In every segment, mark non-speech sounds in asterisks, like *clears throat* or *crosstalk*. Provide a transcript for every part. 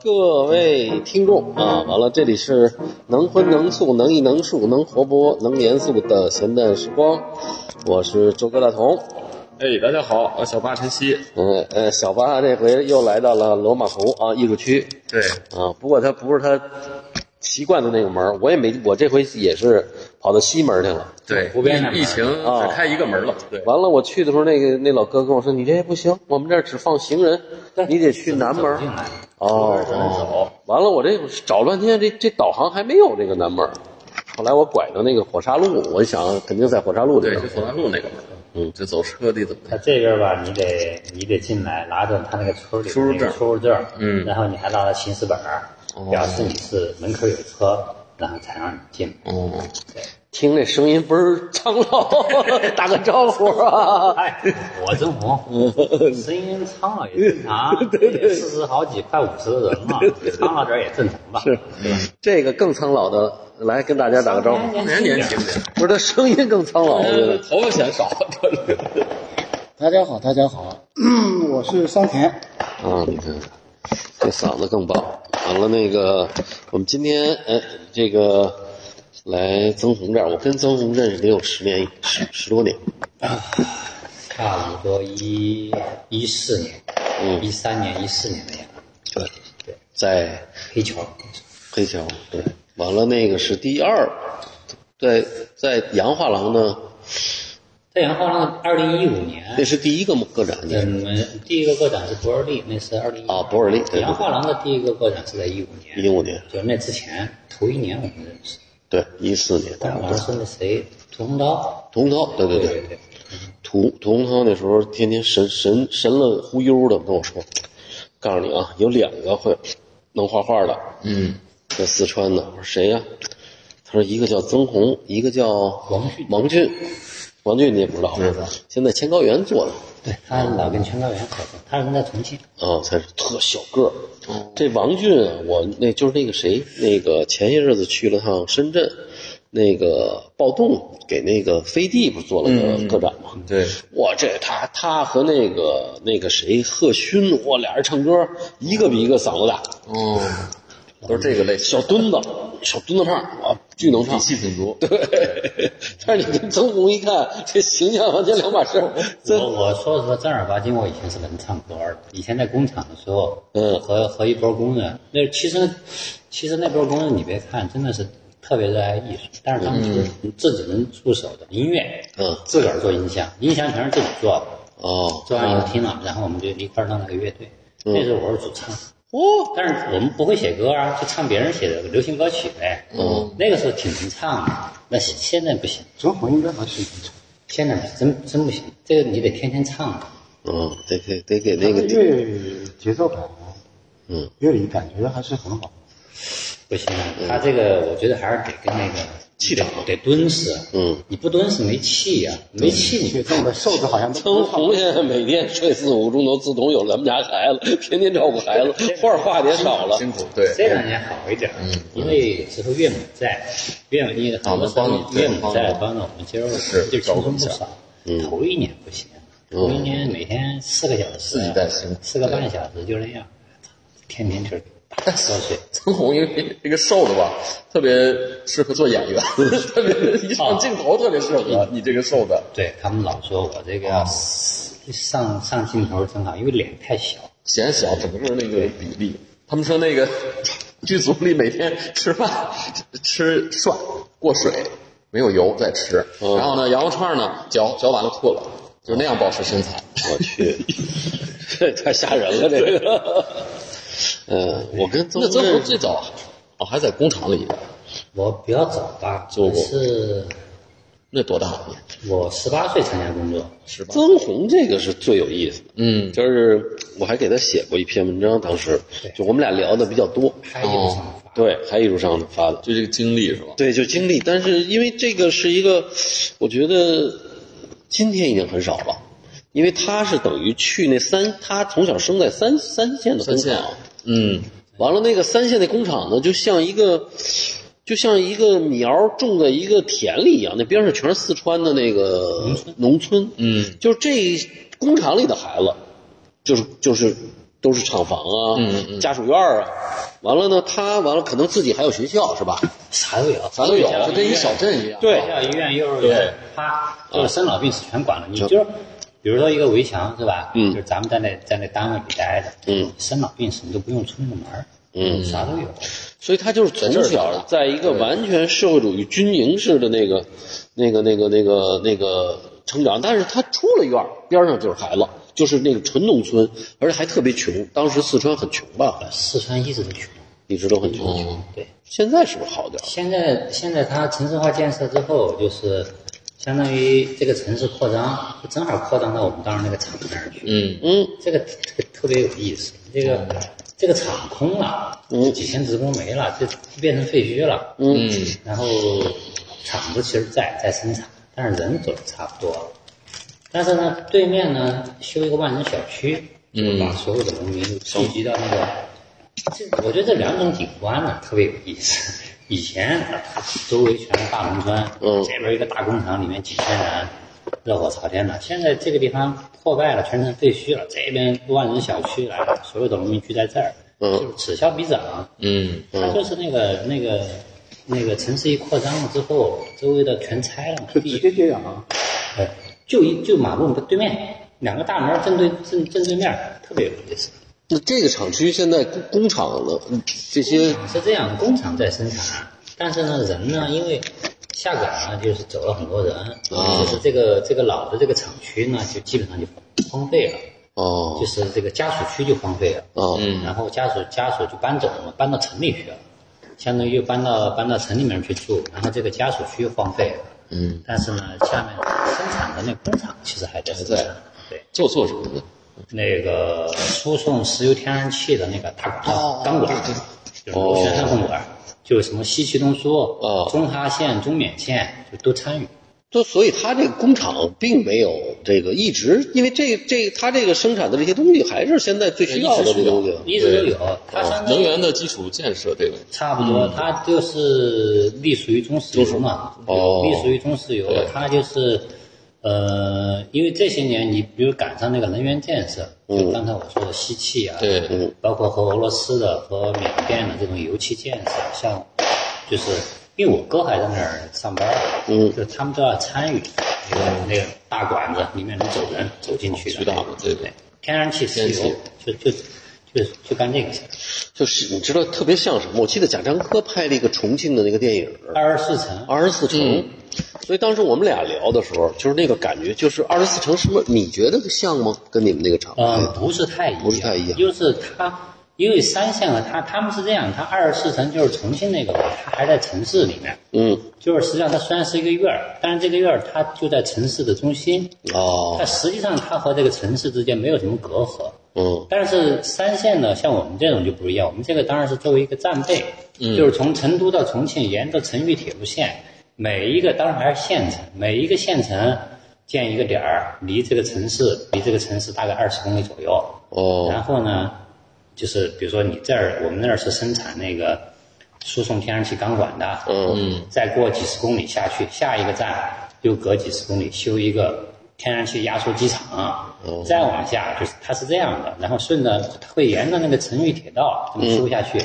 各位听众啊，完了，这里是能荤能素能艺能术能活泼能严肃的闲淡时光，我是周哥大同。哎，大家好，我小八晨曦。嗯呃，小八这回又来到了罗马湖啊艺术区对，啊，不过他不是他习惯的那个门儿，我也没，我这回也是跑到西门去了。对，湖边疫情啊只开一个门了。对，完了，我去的时候，那个那老哥跟我说：“你这不行，我们这儿只放行人，你得去南门儿。进来，哦。完了，我这找半天，这这导航还没有这个南门。后来我拐到那个火沙路，我想肯定在火沙路这对，边就。火沙路那个门。嗯，就走车得怎么他这边吧，你得你得进来，拿着他那个村里的那个出入证出入证，嗯然后你还拿了行驶本儿，表示你是门口有车，然后才让你进。哦，听这声音倍儿苍老，打个招呼啊！*laughs* 哎，我真红，*laughs* 声音苍老也正常，*laughs* 对对，四十好几快五十的人了，苍老点也正常吧？是，这个更苍老的，来跟大家打个招呼。年年轻点，不是他声音更苍老。头发显少。大家好，大家好，嗯，*clears throat* 我是桑田，啊，这嗓子更棒。完了，那个我们今天哎，这个来曾红这儿，我跟曾红认识得有十年十十多年。*clears throat* 差不多一一四年，嗯一三年、一四年的样子，对，对，在黑桥，黑桥，对，完了那个是第二，在在杨画廊呢，太阳画廊二零一五年那是第一个个展，你我是们第一个个展是伯尔利，那是二零啊伯尔利对对洋画廊的第一个个展是在一五年，一五年，就那之前头一年我们认识，对，一四年，当时是那谁屠洪涛，屠洪涛，对对对，对对，屠屠洪涛那时候天天神神神了忽悠的跟我说，告诉你啊，有两个会能画画的，嗯，在四川的。我说谁呀、他说一个叫曾红，一个叫王俊王俊。王俊你也不知道，现在千高原做的。对他老跟千高原合作，他人在重庆，啊，他是特小个儿。这王俊啊，我那就是那个谁，那个前些日子去了趟深圳，那个暴动给那个飞地不是做了个个展吗？对，哇，这他他和那个那个谁贺勋，哇，俩人唱歌，一个比一个嗓子大，哦，都是这个类型，小墩子，小墩子胖啊，巨能唱底。气挺足。对，但是你跟曾红一看，这形象完全两码事儿。我我说实话，正儿八经，我以前是能唱歌的。以前在工厂的时候，嗯和和一波工人，那其实其实那波工人，你别看真的是特别热爱艺术，但是他们就是自己能出手的音乐，嗯自个儿做音响，音响全是自己做的，哦做完以后听了，然后我们就一块儿弄了个乐队。那时候我是主唱，哦，但是我们不会写歌啊，就唱别人写的流行歌曲呗。嗯，那个时候挺能唱的，那现现在不行，曾红应该还是能唱，现在真真不行，这个你得天天唱。嗯，得给得给那个他的乐节奏感，嗯，乐理感觉还是很好。不行，他这个我觉得还是得跟那个气场得蹲死。嗯，你不敦实没气呀、没气你血重的瘦子好像都曾红现在每天睡四五个钟头，自从有咱们家孩子，天天照顾孩子，*laughs* 画画的也少了。辛苦，对，这两年好一点，嗯，因为有时候岳母在，岳母因为很多时候啊能帮你岳母在帮着我们接受，是就轻松不少。头一年不行，头一年每天四个小时，四个半小时就那样，天天就是打瞌睡。*laughs* 曾红因为这个瘦的吧，特别适合做演员，*laughs* 特别一上镜头特别适合你这个瘦的，对他们老说我这个上上镜头正好，因为脸太小。显小整个那个比例。他们说那个 *laughs* 剧组里每天吃饭吃涮过水，没有油再吃，然后呢羊肉串呢嚼嚼完了吐了，就那样保持身材。我去，这太吓人了，这个。嗯，我跟曾那曾红最早哦还在工厂里，我比较早吧，做过是那多大？我十八岁参加工作，十八。曾红这个是最有意思的，嗯，就是我还给他写过一篇文章，当时就我们俩聊的比较多，拍艺术上发。对，还艺术上的发的，就这个经历是吧？对，就经历。但是因为这个是一个，我觉得今天已经很少了，因为他是等于去那三，他从小生在三三线的工三线厂，嗯，完了那个三线的工厂呢，就像一个。就像一个苗种在一个田里一样，那边上全是四川的那个农村，嗯，就是这工厂里的孩子，就是就是都是厂房啊，嗯嗯家属院啊。完了呢，他完了可能自己还有学校是吧？啥都有，啥都有就跟一小镇一样。对学校、医院、幼儿园，他，就是生老病死全管了。你就是，比如说一个围墙是吧？嗯就是咱们在那在那单位里待着，嗯，生老病死你都不用出那个门儿，嗯啥都有。所以他就是从小在一个完全社会主义军营式的那个、那个、那个、那个、那个成长，但是他出了院儿边上就是孩子，就是那个纯农村，而且还特别穷。当时四川很穷吧，四川一直都穷，一直都很穷。哦对。现在是不是好点儿？现在现在它城市化建设之后，就是相当于这个城市扩张，就正好扩张到我们当时那个厂那儿去。嗯嗯这个这个特别有意思，这个这个厂空了，几千职工没了，就变成废墟了。嗯然后厂子其实在在生产，但是人走的差不多了。但是呢，对面呢修一个万人小区，就把所有的农民都聚集到那个。这我觉得这两种景观呢特别有意思。以前周围全是大农村，嗯这边一个大工厂，里面几千人，热火朝天的。现在这个地方破败了，全成废墟了。这边万人小区来了，所有的农民聚在这儿，嗯就是此消彼长。嗯它就是那个那个那个城市一扩张了之后，周围的全拆了，是直接接壤啊。呃，就一就马路对面两个大门正对正正对面，特别有意思。那这个厂区现在工工厂呢，这些是这样，工厂在生产，但是呢，人呢，因为下岗呢，就是走了很多人，啊就是这个这个老的这个厂区呢，就基本上就荒废了，哦就是这个家属区就荒废了。哦嗯然后家属家属就搬走了，搬到城里去了，相当于又搬到搬到城里面去住，然后这个家属区又荒废了。嗯，但是呢，下面生产的那工厂其实还在生产。对，做做什么的？那个输送石油天然气的那个大管道钢管，就是螺旋焊混管，就什么西气东输、哦。中哈线、中缅线，就都参与。就所以他这个工厂并没有这个一直，因为这这他这个生产的这些东西还是现在最需要的这东西。一直都有，它能源的基础建设这个，差不多，它就是隶属于中石油嘛，哦隶属于中石油，它就是，呃，因为这些年你比如赶上那个能源建设，就刚才我说的西气啊，对嗯。包括和俄罗斯的和缅甸的这种油气建设，像就是因为我哥还在那儿上班，嗯就他们都要参与那个那个大管子里面能走人走进去的，渠道的对对，天然气、石油，就就就就干这个事儿。就是你知道特别像什么？我记得贾樟柯拍了一个重庆的那个电影《二十四层，二十四城》，*laughs* 所以当时我们俩聊的时候，就是那个感觉，就是二十四城是不是你觉得像吗？跟你们那个厂？嗯，不是太一样，不是太一样。就是它，因为三线和它他们是这样，它二十四城就是重庆那个，它还在城市里面，嗯，就是实际上它虽然是一个院儿，但是这个院儿它就在城市的中心，哦。它，实际上它和这个城市之间没有什么隔阂。嗯。但是三线呢，像我们这种就不一样，我们这个当然是作为一个战备，就是从成都到重庆，沿着成渝铁路线，每一个当然还是县城，每一个县城建一个点儿，离这个城市离这个城市大概二十公里左右。哦。然后呢，就是比如说你这儿，我们那儿是生产那个输送天然气钢管的，嗯。再过几十公里下去，下一个站又隔几十公里修一个天然气压缩机厂，再往下就是它是这样的，然后顺着它会沿着那个成渝铁道这么修下去，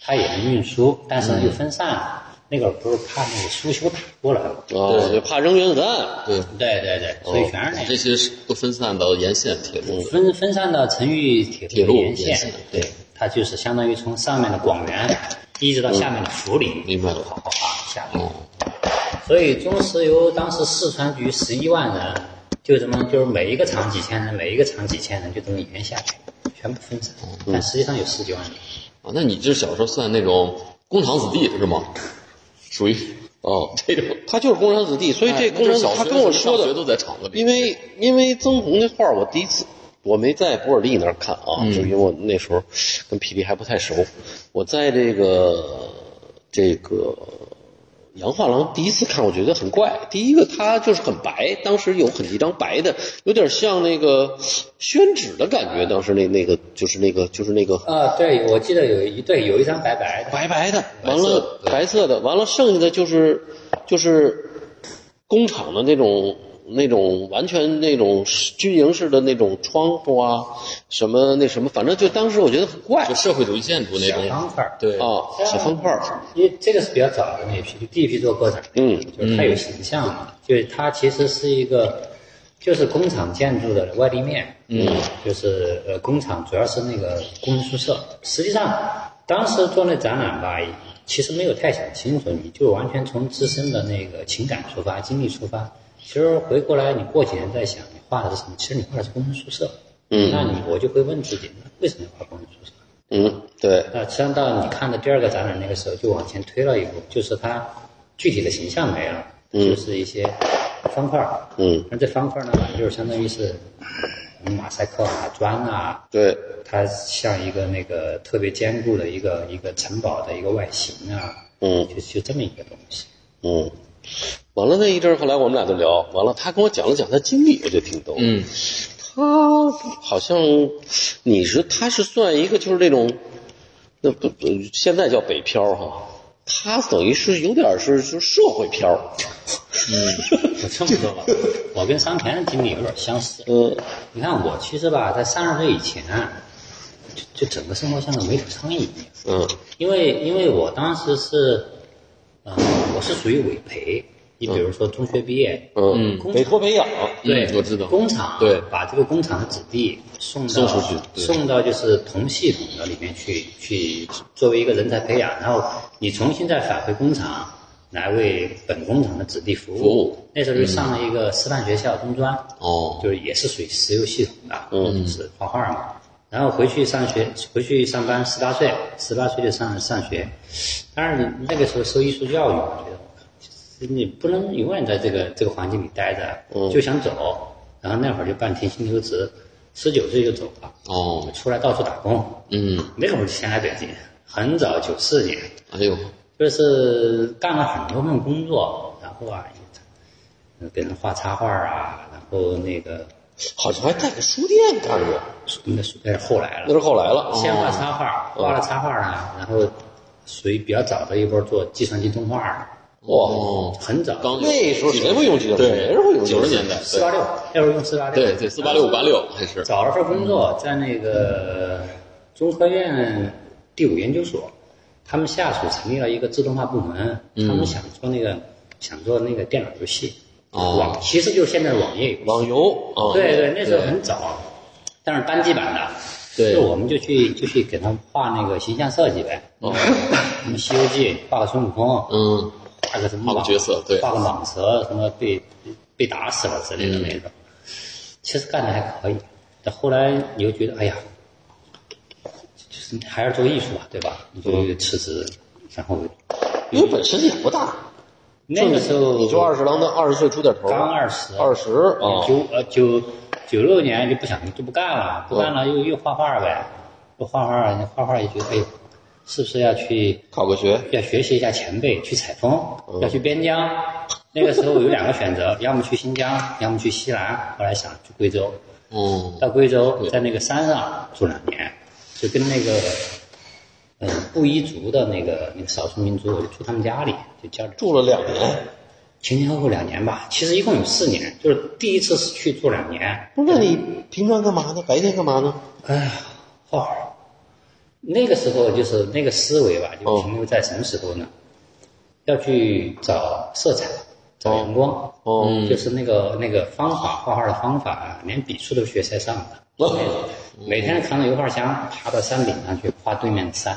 它也能运输，但是呢又分散。了。那个不是怕那个输修打过来了？哦，就怕扔原子弹。对，对对对，所以全是那样。这些是都分散到沿线铁路。分分散到成渝铁铁路路沿线沿线，对，它就是相当于从上面的广元一直到下面的涪陵，明白了哗哗哗下去。哦，所以中石油当时四川局十一万人，就这么就是每一个厂几千人，每一个厂几千人，就这么沿下去，全部分散，但实际上有十几万人。啊，那你这小时候算那种工厂子弟是吗？属于哦，*laughs* 这种。他就是工商子弟，所以这哎工商子小学他跟我说的都在厂子里，因为因为曾红那画我第一次我没在博尔利那儿看啊，就因为我那时候跟皮皮还不太熟，我在这个这个洋画廊第一次看，我觉得很怪。第一个它就是很白，当时有很一张白的，有点像那个宣纸的感觉。当时那那个就是那个就是那个啊，对，我记得有一对有一张白白的，白白的，完了白色的，完了剩下的就是就是工厂的那种那种完全那种军营式的那种窗户啊，什么那什么，反正就当时我觉得很怪就社会主义建筑那小种，方块儿。对，啊，小方块儿，因为这个是比较早的那一批，就第一批做个展，嗯就是它有形象嘛，就是它其实是一个，就是工厂建筑的外立面，嗯，就是呃工厂主要是那个工人宿舍，实际上当时做那展览吧，其实没有太想清楚，你就完全从自身的那个情感出发、经历出发，其实回过来你过几年再想，你画的是什么？其实你画的是工人宿舍，嗯那你我就会问自己，那为什么要画工人宿舍？嗯，对，那实际上到你看的第二个展览那个时候，就往前推了一步，就是它具体的形象没了，就是一些方块儿。嗯，那这方块儿呢，就是相当于是嗯马赛克啊、砖啊，对，它像一个那个特别坚固的一个一个城堡的一个外形啊，嗯就就这么一个东西。嗯，完了那一阵儿，后来我们俩就聊，完了他跟我讲了讲他经历，我就挺逗。嗯，他好像你是他是算一个就是那种，那不不现在叫北漂哈，他等于是有点是是社会漂，嗯我这么说吧，*laughs* 我跟桑田的经历有点相似。嗯你看我其实吧，在三十岁以前，就就整个生活像个没头苍蝇一样。嗯因为因为我当时是，呃，我是属于委培。你比如说中学毕业，嗯，工委托培养，对，嗯我知道工厂对把这个工厂的子弟送到送出去送到就是同系统的里面去，去作为一个人才培养，然后你重新再返回工厂来为本工厂的子弟服务。服务那时候就上了一个师范学校中专，哦，就是也是属于石油系统的，嗯就是画画嘛。然后回去上学，回去上班，十八岁，十八岁就上上学。当然，那个时候受艺术教育，我觉得你不能永远在这个这个环境里待着，就想走。然后那会儿就办停薪留职，十九岁就走了，哦，出来到处打工。嗯，那会儿就先来北京，很早，九四年，哎呦，就是干了很多份工作，然后啊，呃给人画插画啊，然后那个好像还带个书店干过，那是那是后来了那。是后来了。先画插画，画了插画呢，然后属于比较早的一波做计算机动画的，哇，哦，很早。刚那时候谁会用计算机？对没人会用九十年代，四八六，那时候用四八六。对对，四八六五八六还是找了份工作，在那个中科院第五研究所，他们下属成立了一个自动化部门，他们想做那个想做那个电脑游戏，哦网其实就是现在的网页游戏。网游啊，对对，那时候很早，但是单机版的。对就我们就去就去给他们画那个形象设计呗。哦。什么《西游记》画个孙悟空，嗯，画个什么蟒画个角色对画个蟒蛇，什么被被打死了之类的那种。其实干的还可以，但后来你又觉得，哎呀，就是还是做艺术吧，对吧？你就辞职，然后因为本身也不大，那个时候你就二十郎当二十岁出点头，刚二十，二十啊，九呃九九六年就不想就不干了，不干了又又画画呗，又画画，画画也觉得哎呦，是不是要去考个学，要学习一下前辈，去采风，要去边疆。那个时候有两个选择，要么去新疆，要么去西南。后来想去贵州，嗯，到贵州在那个山上住两年，就跟那个嗯布依族的那个那个少数民族，我就住他们家里，就交流。住了两年。前前后后两年吧，其实一共有四年，就是第一次是去住两年，不是，那你平常干嘛呢？白天干嘛呢？哎呀，画画。那个时候就是那个思维吧，就哦停留在什么时候呢？要去找色彩，找阳光。哦就是那个那个方法，画画的方法啊，连笔触都学在上的。哦每天扛着油画箱爬到山顶上去画对面的山，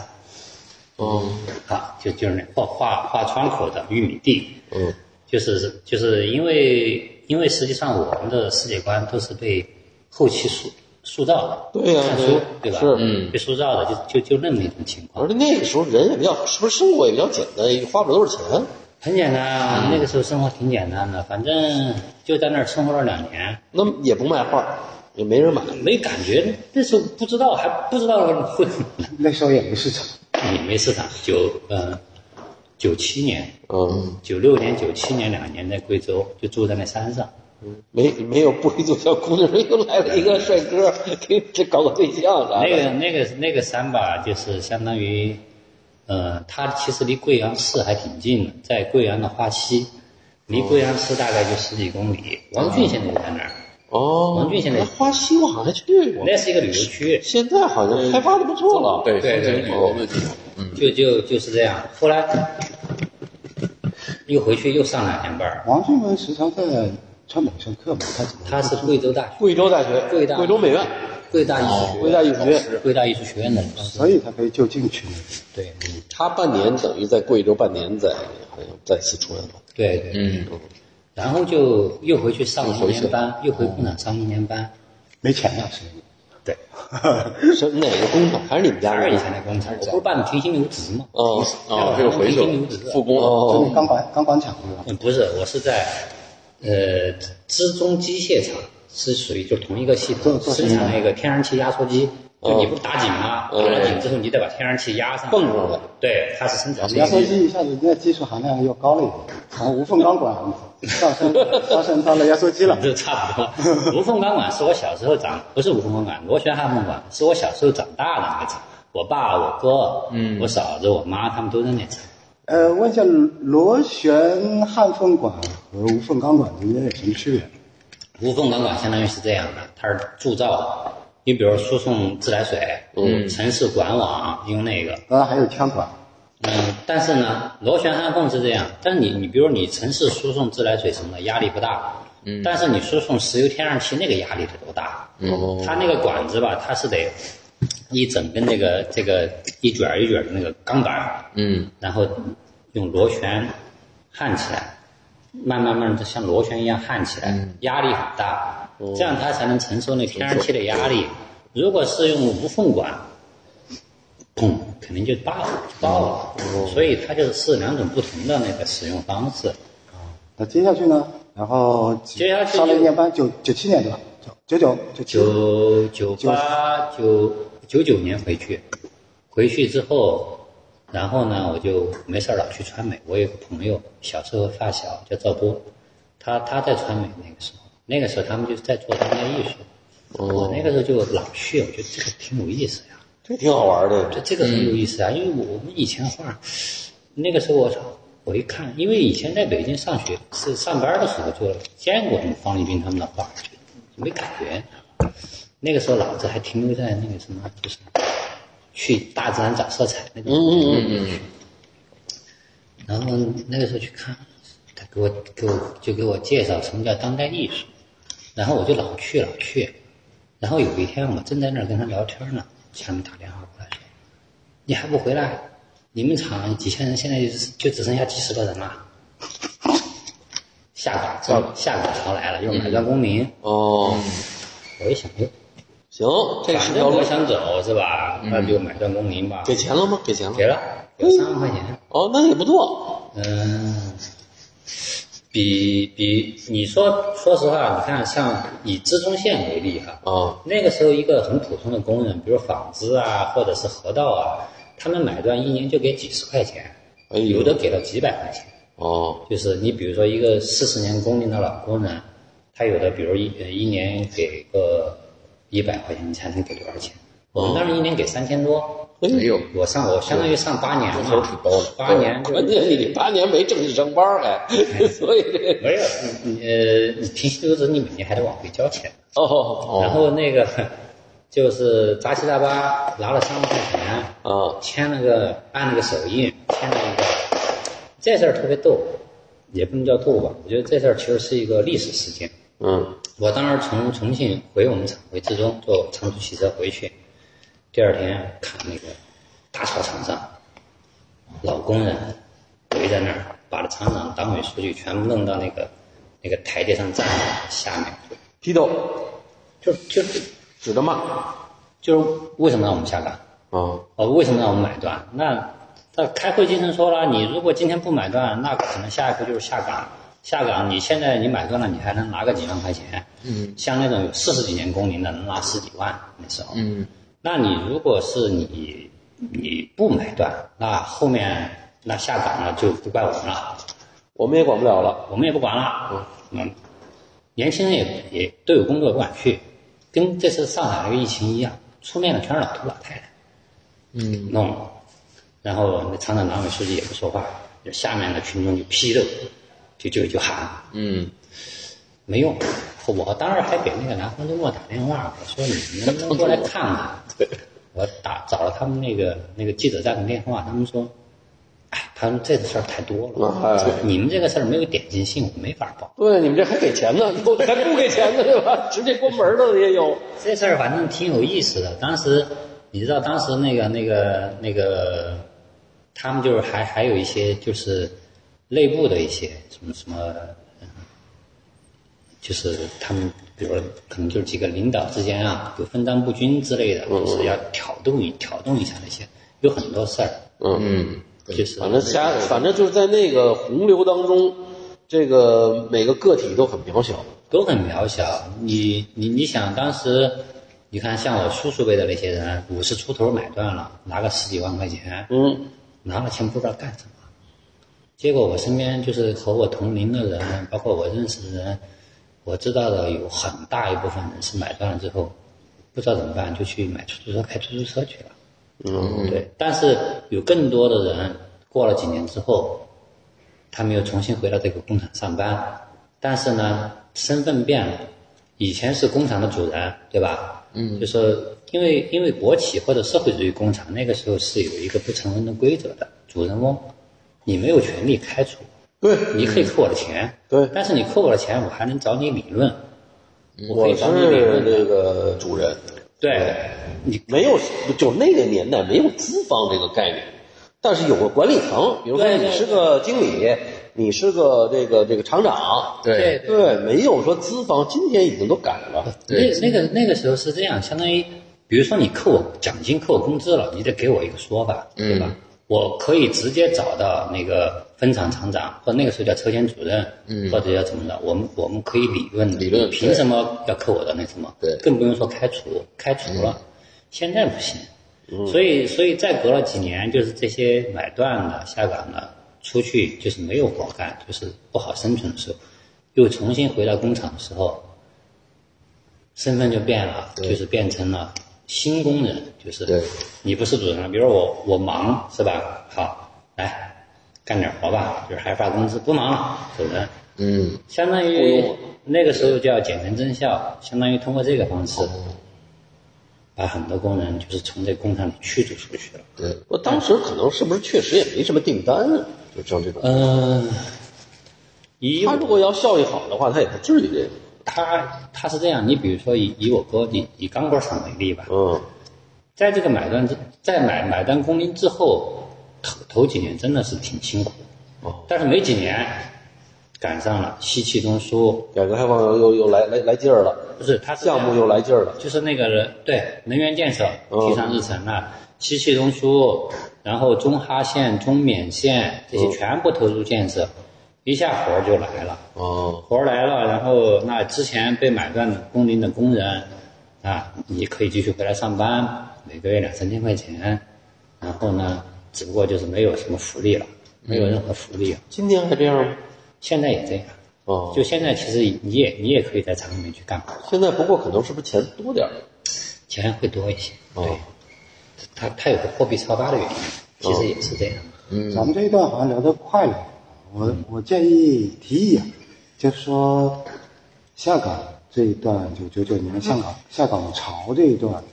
哦，啊，就就是那画画画窗口的玉米地。嗯，就是就是因为因为实际上我们的世界观都是被后期塑塑造的，对呀看书对吧？是嗯，被塑造的就就就那么一种情况而，且那个时候人也比较，是不是生活也比较简单，花不了多少钱。很简单嗯啊。那个时候生活挺简单的，反正就在那儿生活了两年，那也不卖画，也没人买。没感觉。那时候不知道，还不知道会 *laughs* 那时候也没市场。也没市场。九呃九七年、嗯，九六年、九七年两年在贵州，就住在那山上。没没有不会做小姑娘又来了一个帅哥，给这搞个对象啥的。那个那个那个山吧，就是相当于，呃，它其实离贵阳市还挺近的，在贵阳的花溪，离贵阳市大概就十几公里。王俊现在就在那儿，哦，王俊现在花溪我好像去过，那是一个旅游区，现在好像开发的不错了。对，对对就就就是这样。后来又回去又上两天班，王俊文时常在川美上课嘛，他怎么？他是贵州大学、贵州大学、贵大贵州美院、贵大艺术学贵大艺术学院，贵大艺术学院的老师。所以他可以就近去那个。对他半年等于在贵州，半年在好像在四川吧。对对，嗯，然后就又回去上一年班，又回工厂上一年班。没钱了，是对，*laughs* 是哪个工厂？还是你们家二以？前的工厂，我不是办的停薪留职吗？哦哦，又回去复工，哦就那钢管钢管厂是吧？嗯，不是，我是在呃资中机械厂，是属于就同一个系统，生产那个天然气压缩机。就哦你不打井吗？打了井之后，你得把天然气压上，泵上了。对，它是生产这压缩。机一下子那技术含量又高了一点，从无缝钢管上升上升到了压缩机了。*laughs* 这差不多。无缝钢管是我小时候长，不是无缝钢管，螺旋焊缝管是我小时候长大的那个厂。我爸、我哥、嗯，我嫂子、我妈他们都在那厂。呃，问一下，螺旋焊缝管和无缝钢管之间有什么区别？无缝钢管相当于是这样的，它是铸造的。你比如输送自来水，嗯，城市管网用那个，当然还有枪管。嗯，但是呢，螺旋焊缝是这样，但是你你比如你城市输送自来水什么的压力不大，嗯，但是你输送石油天然气那个压力得多大，哦它那个管子吧，它是得一整根那个这个一卷儿一卷儿的那个钢板儿，嗯，然后用螺旋焊起来，慢慢慢的像螺旋一样焊起来，压力很大，这样它才能承受那天然气的压力。如果是用无缝管，砰，肯定就爆爆了。所以它就是两种不同的那个使用方式。那接下去呢？然后接下去就上了一年班，九九七年对吧？九九九九。九九八九九九年回去，回去之后，然后呢，我就没事儿老去川美。我有个朋友，小时候发小叫赵波，他他在川美那个时候，那个时候他们就是在做当代艺术。我那个时候就老去，我觉得这个挺有意思呀。这挺好玩的。这这个很有意思啊，因为我们以前画，那个时候我操，我一看，因为以前在北京上学是上班的时候就见过那个方立斌他们的画，就没感觉。那个时候脑子还停留在那个什么，就是去大自然找色彩那种。嗯嗯嗯嗯。然后那个时候去看，他给我给我就给我介绍什么叫当代艺术，然后我就老去老去，然后有一天我正在那儿跟他聊天呢，下面打电话过来说：“你还不回来？你们厂几千人现在就就只剩下几十个人了。”下岗潮下岗潮来了，又买断工龄。哦，我一想，哎，行，这条路我。想走是吧？那就买断工龄吧。给钱了吗？给钱了。给了，有三万块钱。哦，那也不错。嗯，比比你说，说实话，你看，像以资中县为例哈，啊，那个时候一个很普通的工人，比如纺织啊，或者是河道啊，他们买断一年就给几十块钱，有的给到几百块钱。哦，就是你比如说一个四十年工龄的老工人，他有的比如一呃一年给个一百块钱，你才能给多少钱？我们当时一年给三千多，没有，我上我相当于上八年这头嘛，挺高的。八年关键你八年没正式上班还，*laughs* 所以这没有，你你呃，你平时留职你每年还得往回交钱。哦哦然后那个就是杂七杂八拿了三万块钱，啊。签了个按了个手印，签了一个，这事儿特别逗，也不能叫逗吧，我觉得这事儿其实是一个历史事件。嗯我当时从重庆回我们厂回志中坐长途汽车回去，第二天看那个大操场上，老工人围在那儿，把这厂长、党委书记全部弄到那个那个台阶上站着，下面批斗，就就是指着骂就是为什么让我们下岗？啊哦，为什么让我们买断？那那开会精神说了，你如果今天不买断，那可能下一步就是下岗。下岗，你现在你买断了，你还能拿个几万块钱。嗯，像那种有四十几年工龄的，能拿十几万那时候。嗯，那你如果是你你不买断，那后面那下岗了就不怪我们了，我们也管不了了。我们也不管了。嗯，年轻人也也都有工作不敢去，跟这次上海那个疫情一样，出面的全是老头老太太。嗯，弄了，然后那厂长、党委书记也不说话，就下面的群众就批斗，就就就喊，嗯，没用。我当时还给那个南方周末打电话，我说你能不能过来看看？我打找了他们那个那个记者站的电话，他们说，哎，他们这个事儿太多了，哎你们这个事儿没有点击性，我没法报。对，你们这还给钱呢，还不给钱呢，对吧？*laughs* 直接关门的也有。这事儿反正挺有意思的。当时你知道，当时那个那个那个，他们就是还还有一些就是内部的一些什么什么，嗯就是他们比如说可能就是几个领导之间啊有分赃不均之类的，就是要挑动一挑动一下那些，有很多事儿，嗯，就是反正瞎，反正就是在那个洪流当中，这个每个个体都很渺小。都很渺小。你你你想当时，你看像我叔叔辈的那些人，五十出头买断了，拿个十几万块钱，嗯，拿了钱不知道干什么。结果我身边就是和我同龄的人，包括我认识的人，我知道的有很大一部分人是买断了之后，不知道怎么办，就去买出租车开出租车去了。嗯，对。但是有更多的人过了几年之后，他们又重新回到这个工厂上班，但是呢，身份变了，以前是工厂的主人，对吧？嗯，就说因为因为国企或者社会主义工厂那个时候是有一个不成文的规则的，主人翁，你没有权利开除，对，你可以扣我的钱，对。但是你扣我的钱，我还能找你理论，我可以找你理是论的，这个主人，对，你。没有，就那个年代没有资方这个概念，但是有个管理层，比如说你是个经理，你是个这个这个厂长，对。对，没有说资方，今天已经都改了，那那个那个时候是这样，相当于，比如说你扣我奖金、扣我工资了，你得给我一个说法，对吧？我可以直接找到那个分厂厂长，或者那个时候叫车间主任，嗯，或者叫怎么着，我们我们可以理论的，理论凭什么要扣我的那什么？对。更不用说开除，开除了，现在不行。所以，所以再隔了几年，就是这些买断的、下岗的出去，就是没有活干，就是不好生存的时候，又重新回到工厂的时候，身份就变了，就是变成了新工人，就是对你不是主人了。比如我我忙是吧？好，来干点活吧，就是还发工资，不忙了走人。嗯，相当于那个时候叫减员增效，相当于通过这个方式，把很多工人就是从这工厂里驱逐出去了。对，我当时可能是不是确实也没什么订单啊？就像这种，嗯、以他如果要效益好的话，他也不至于这个，他他是这样，你比如说以以我哥以以钢管厂为例吧，嗯，在这个买断之在买买断工龄之后，头头几年真的是挺辛苦，哦，但是没几年赶上了西气东输，改革开放又又又来来来劲儿了，不是他是项目又来劲儿了，就是那个人对能源建设嗯。提上日程了，西气东输，然后中哈线、中缅线这些全部投入建设，一下活儿就来了。哦，活儿来了，然后那之前被买断的工龄的工人啊，你可以继续回来上班，每个月两三千块钱，然后呢，只不过就是没有什么福利了，没有任何福利了。今天还这样吗？现在也这样，哦，就现在其实你也你也可以在厂里面去干活，现在不过可能是不是钱多点儿？钱会多一些。哦对，它它有个货币超发的原因，其实也是这样。嗯。咱们这一段好像聊得快了，我我建议提议啊，就是说下岗这一段，就九九年下岗下岗潮这一段，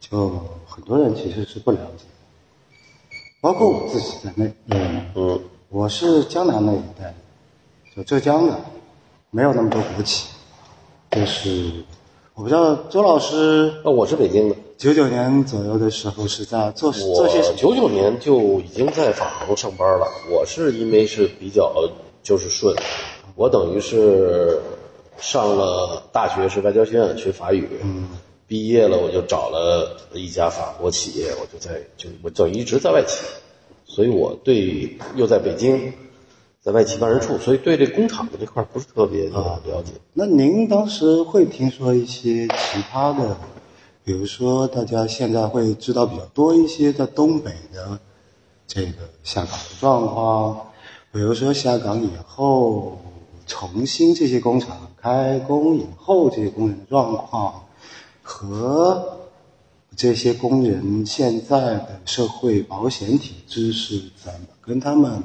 就很多人其实是不了解的，包括我自己在内。嗯，嗯，我是江南那一带，就浙江的，没有那么多国企，就是我不知道周老师那我是北京的，九九年左右的时候是在做做些什么？我九九年就已经在法国上班了。我是因为是比较就是顺，我等于是上了大学是外交学院学法语，嗯，毕业了我就找了一家法国企业，我就在就我等于一直在外企，所以我对又在北京，在外企办事处，所以对这工厂的这块不是特别的了解。那您当时会听说一些其他的，比如说大家现在会知道比较多一些在东北的这个下岗的状况，比如说下岗以后重新这些工厂开工以后这些工人状况，和这些工人现在的社会保险体制是怎么跟他们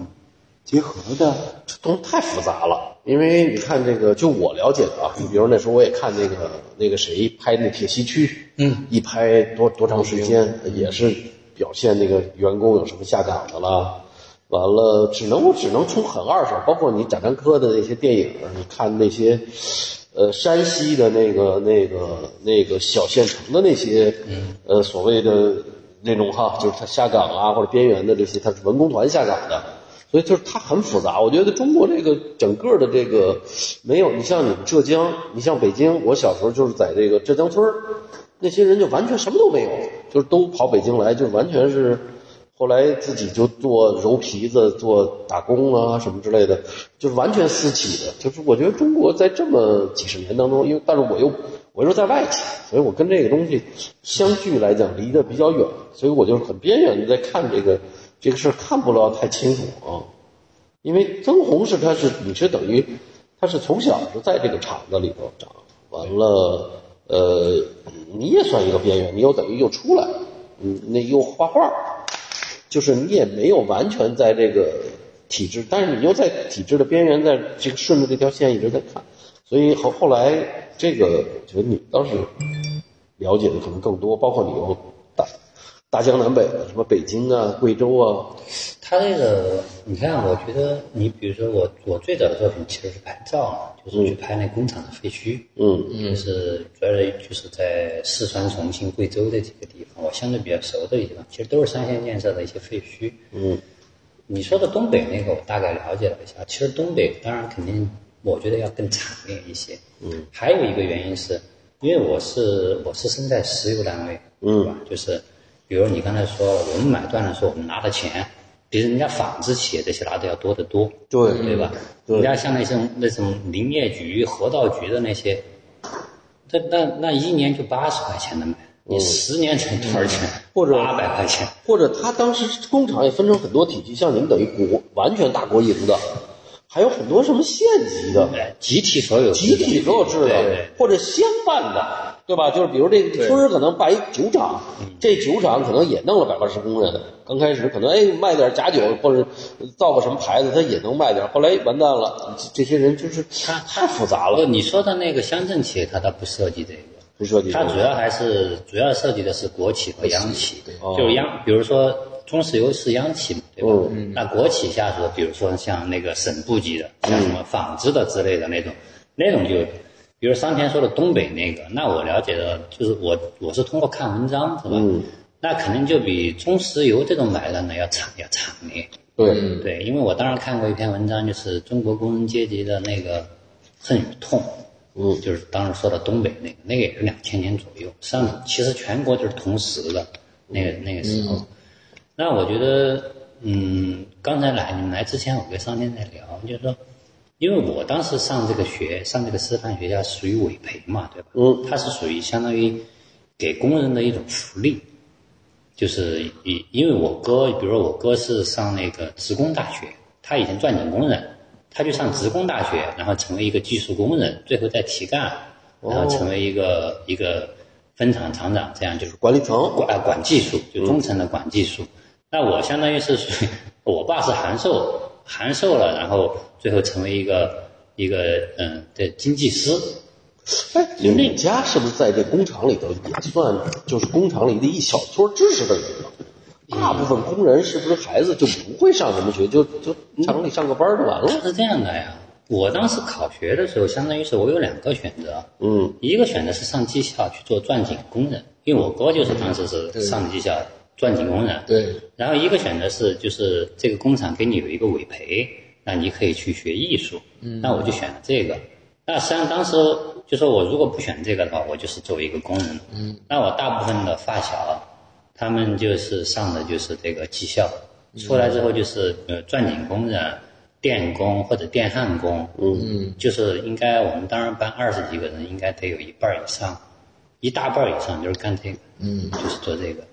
结合的。这东西太复杂了，因为你看这个，就我了解的啊，你比如那时候我也看那个那个谁拍那铁西区，嗯，一拍多多长时间，也是表现那个员工有什么下岗的了，完了只能我只能从很二手，包括你贾樟柯的那些电影，你看那些，呃，山西的那个那个那个小县城的那些，呃，所谓的那种哈，就是他下岗啊或者边缘的这些，他是文工团下岗的。所以就是它很复杂，我觉得中国这个整个的这个没有你像你们浙江，你像北京，我小时候就是在这个浙江村，那些人就完全什么都没有，就是都跑北京来，就完全是后来自己就做揉皮子、做打工啊什么之类的，就是完全私企的。就是我觉得中国在这么几十年当中，因为但是我又我又在外企，所以我跟这个东西相距来讲离得比较远，所以我就是很边缘的在看这个。这个事儿看不了太清楚啊，因为曾红是他是你是等于他是从小就在这个厂子里头长，完了呃你也算一个边缘，你又等于又出来，嗯那又画画，就是你也没有完全在这个体制，但是你又在体制的边缘，在这个顺着这条线一直在看，所以后后来这个我觉得你倒是了解的可能更多，包括你又大。江南北的，什么北京啊、贵州啊，他这个，你看，我觉得你比如说我，我最早的作品其实是拍照嘛，就是去拍那工厂的废墟，嗯嗯，是主要就是在四川、重庆、贵州这几个地方，我相对比较熟的地方，其实都是三线建设的一些废墟，嗯，你说的东北那个，我大概了解了一下，其实东北当然肯定，我觉得要更惨烈一些，嗯，还有一个原因是，因为我是我是生在石油单位，嗯对吧？就是。比如你刚才说了，我们买断的时候，我们拿的钱比人家纺织企业这些拿的要多得多，对对吧？对人家像那种那种林业局、河道局的那些，那那那一年就八十块钱的买，你十年才多少钱？或者八百块钱。或者他当时工厂也分成很多体系，像你们等于国完全大国营的，还有很多什么县级的、哎，集体所有，集体所有制的，或者乡办的，对吧？就是比如这个村儿可能办一酒厂，这酒厂可能也弄了百八十工人，刚开始可能哎卖点假酒或者造个什么牌子，他也能卖点，后来完蛋了，这这些人就是他太复杂不，了，你说的那个乡镇企业，它倒不涉及这个。不涉及它主要还是主要涉及的是国企和央企，哦。就是央，比如说中石油是央企嘛，对吧？嗯那国企下属，比如说像那个省部级的，像什么纺织的之类的那种，那种就，比如商田说的东北那个，那我了解的就是我我是通过看文章是吧？嗯那肯定就比中石油这种买断的要惨要惨烈。对，对，因为我当时看过一篇文章，就是中国工人阶级的那个恨与痛，嗯就是当时说的东北那个，那个也是两千年左右，上其实全国就是同时的，那个那个时候。那我觉得，嗯，刚才来你们来之前，我跟商天在聊，就是说，因为我当时上这个学，上这个师范学校属于委培嘛，对吧？嗯，它是属于相当于给工人的一种福利。就是以因为我哥，比如说我哥是上那个职工大学，他以前钻井工人，他就上职工大学，然后成为一个技术工人，最后再提干，然后成为一个、一个分厂厂长，这样就是管理层管啊管技术，就中层的管技术。那我相当于是属于我爸是函授，函授了，然后最后成为一个一个嗯的经济师。哎，你家是不是在这工厂里头也算就是工厂里的一小撮知识分子？大部分工人是不是孩子就不会上什么学，就就厂里上个班儿就完了？是这样的呀，我当时考学的时候，相当于是我有两个选择，嗯一个选择是上技校去做钻井工人，因为我哥就是当时是上技校钻井工人，对，然后一个选择是就是这个工厂给你有一个委培，那你可以去学艺术，嗯。那我就选了这个。那实际上当时就说我如果不选这个的话，我就是作为一个工人，嗯，那我大部分的发小，他们就是上的就是这个技校，出来之后就是呃钻井工人、电工或者电焊工，嗯。就是应该我们当时班二十几个人，应该得有一半以上，一大半以上就是干这个，嗯，就是做这个。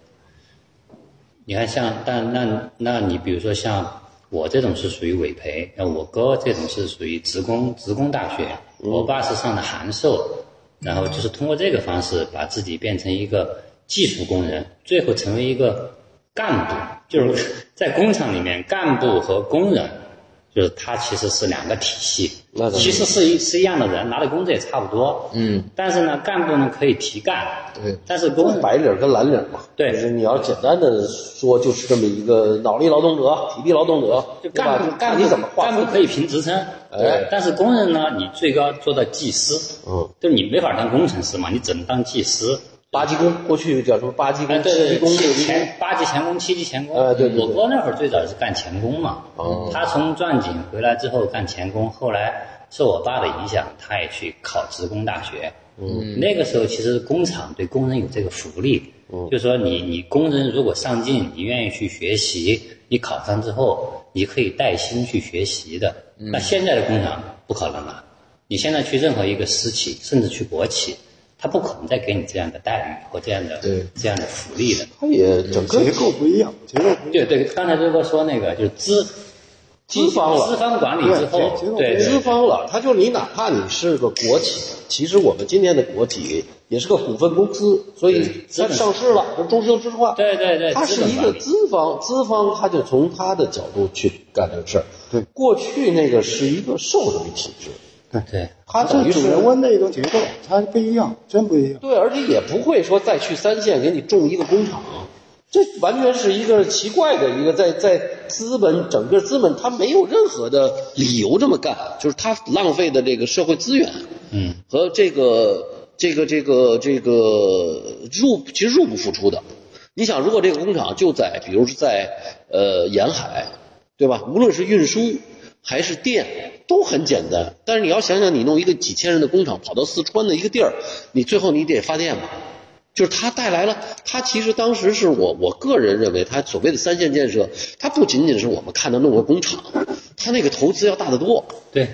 你看像，但那那你比如说像我这种是属于委培，那我哥这种是属于职工职工大学，我爸是上的函授，然后就是通过这个方式把自己变成一个技术工人，最后成为一个干部，就是在工厂里面干部和工人。就是它其实是两个体系其实是一是一样的人，拿的工资也差不多，嗯，但是呢，干部呢可以提干，对但是工白领跟蓝领嘛，对就是你要简单的说，就是这么一个脑力劳动者、体力劳动者，就干部？干部你怎么划。干部可以评职称，对但是工人呢，你最高做到技师，嗯，就是你没法当工程师嘛，你只能当技师。八级工，过去叫什么八级哎，工、七级工、六级工前。八级钳工、七级钳工。呃对我哥那会儿最早是干钳工嘛。哦他从钻井回来之后干钳工，后来受我爸的影响，他也去考职工大学。嗯，那个时候其实工厂对工人有这个福利，嗯，就是说你你工人如果上进，你愿意去学习，你考上之后，你可以带薪去学习的。那现在的工厂不可能了，你现在去任何一个私企，甚至去国企，他不可能再给你这样的待遇和这样的对这样的福利的。它也整个结构不一样，结构不一样。对对，刚才周哥说那个就是资资方了资方管理之后对资方了，他就你哪怕你是个国企，其实我们今天的国企也是个股份公司，所以它上市了，就中石油石化，对对对它是一个资方，资方他就从他的角度去干这个事儿。对过去那个是一个受制于体制，对对它是这主人翁的一种结构，它不一样，真不一样。对，而且也不会说再去三线给你种一个工厂，这完全是一个奇怪的一个在在资本整个资本它没有任何的理由这么干，就是它浪费的这个社会资源，嗯，和这个这个这个这个入其实入不敷出的。你想，如果这个工厂就在，比如是在呃沿海，对吧？无论是运输还是电，都很简单。但是你要想想，你弄一个几千人的工厂跑到四川的一个地儿，你最后你得发电吧？就是它带来了，它其实当时是我我个人认为，它所谓的三线建设，它不仅仅是我们看到弄个工厂，它那个投资要大得多。对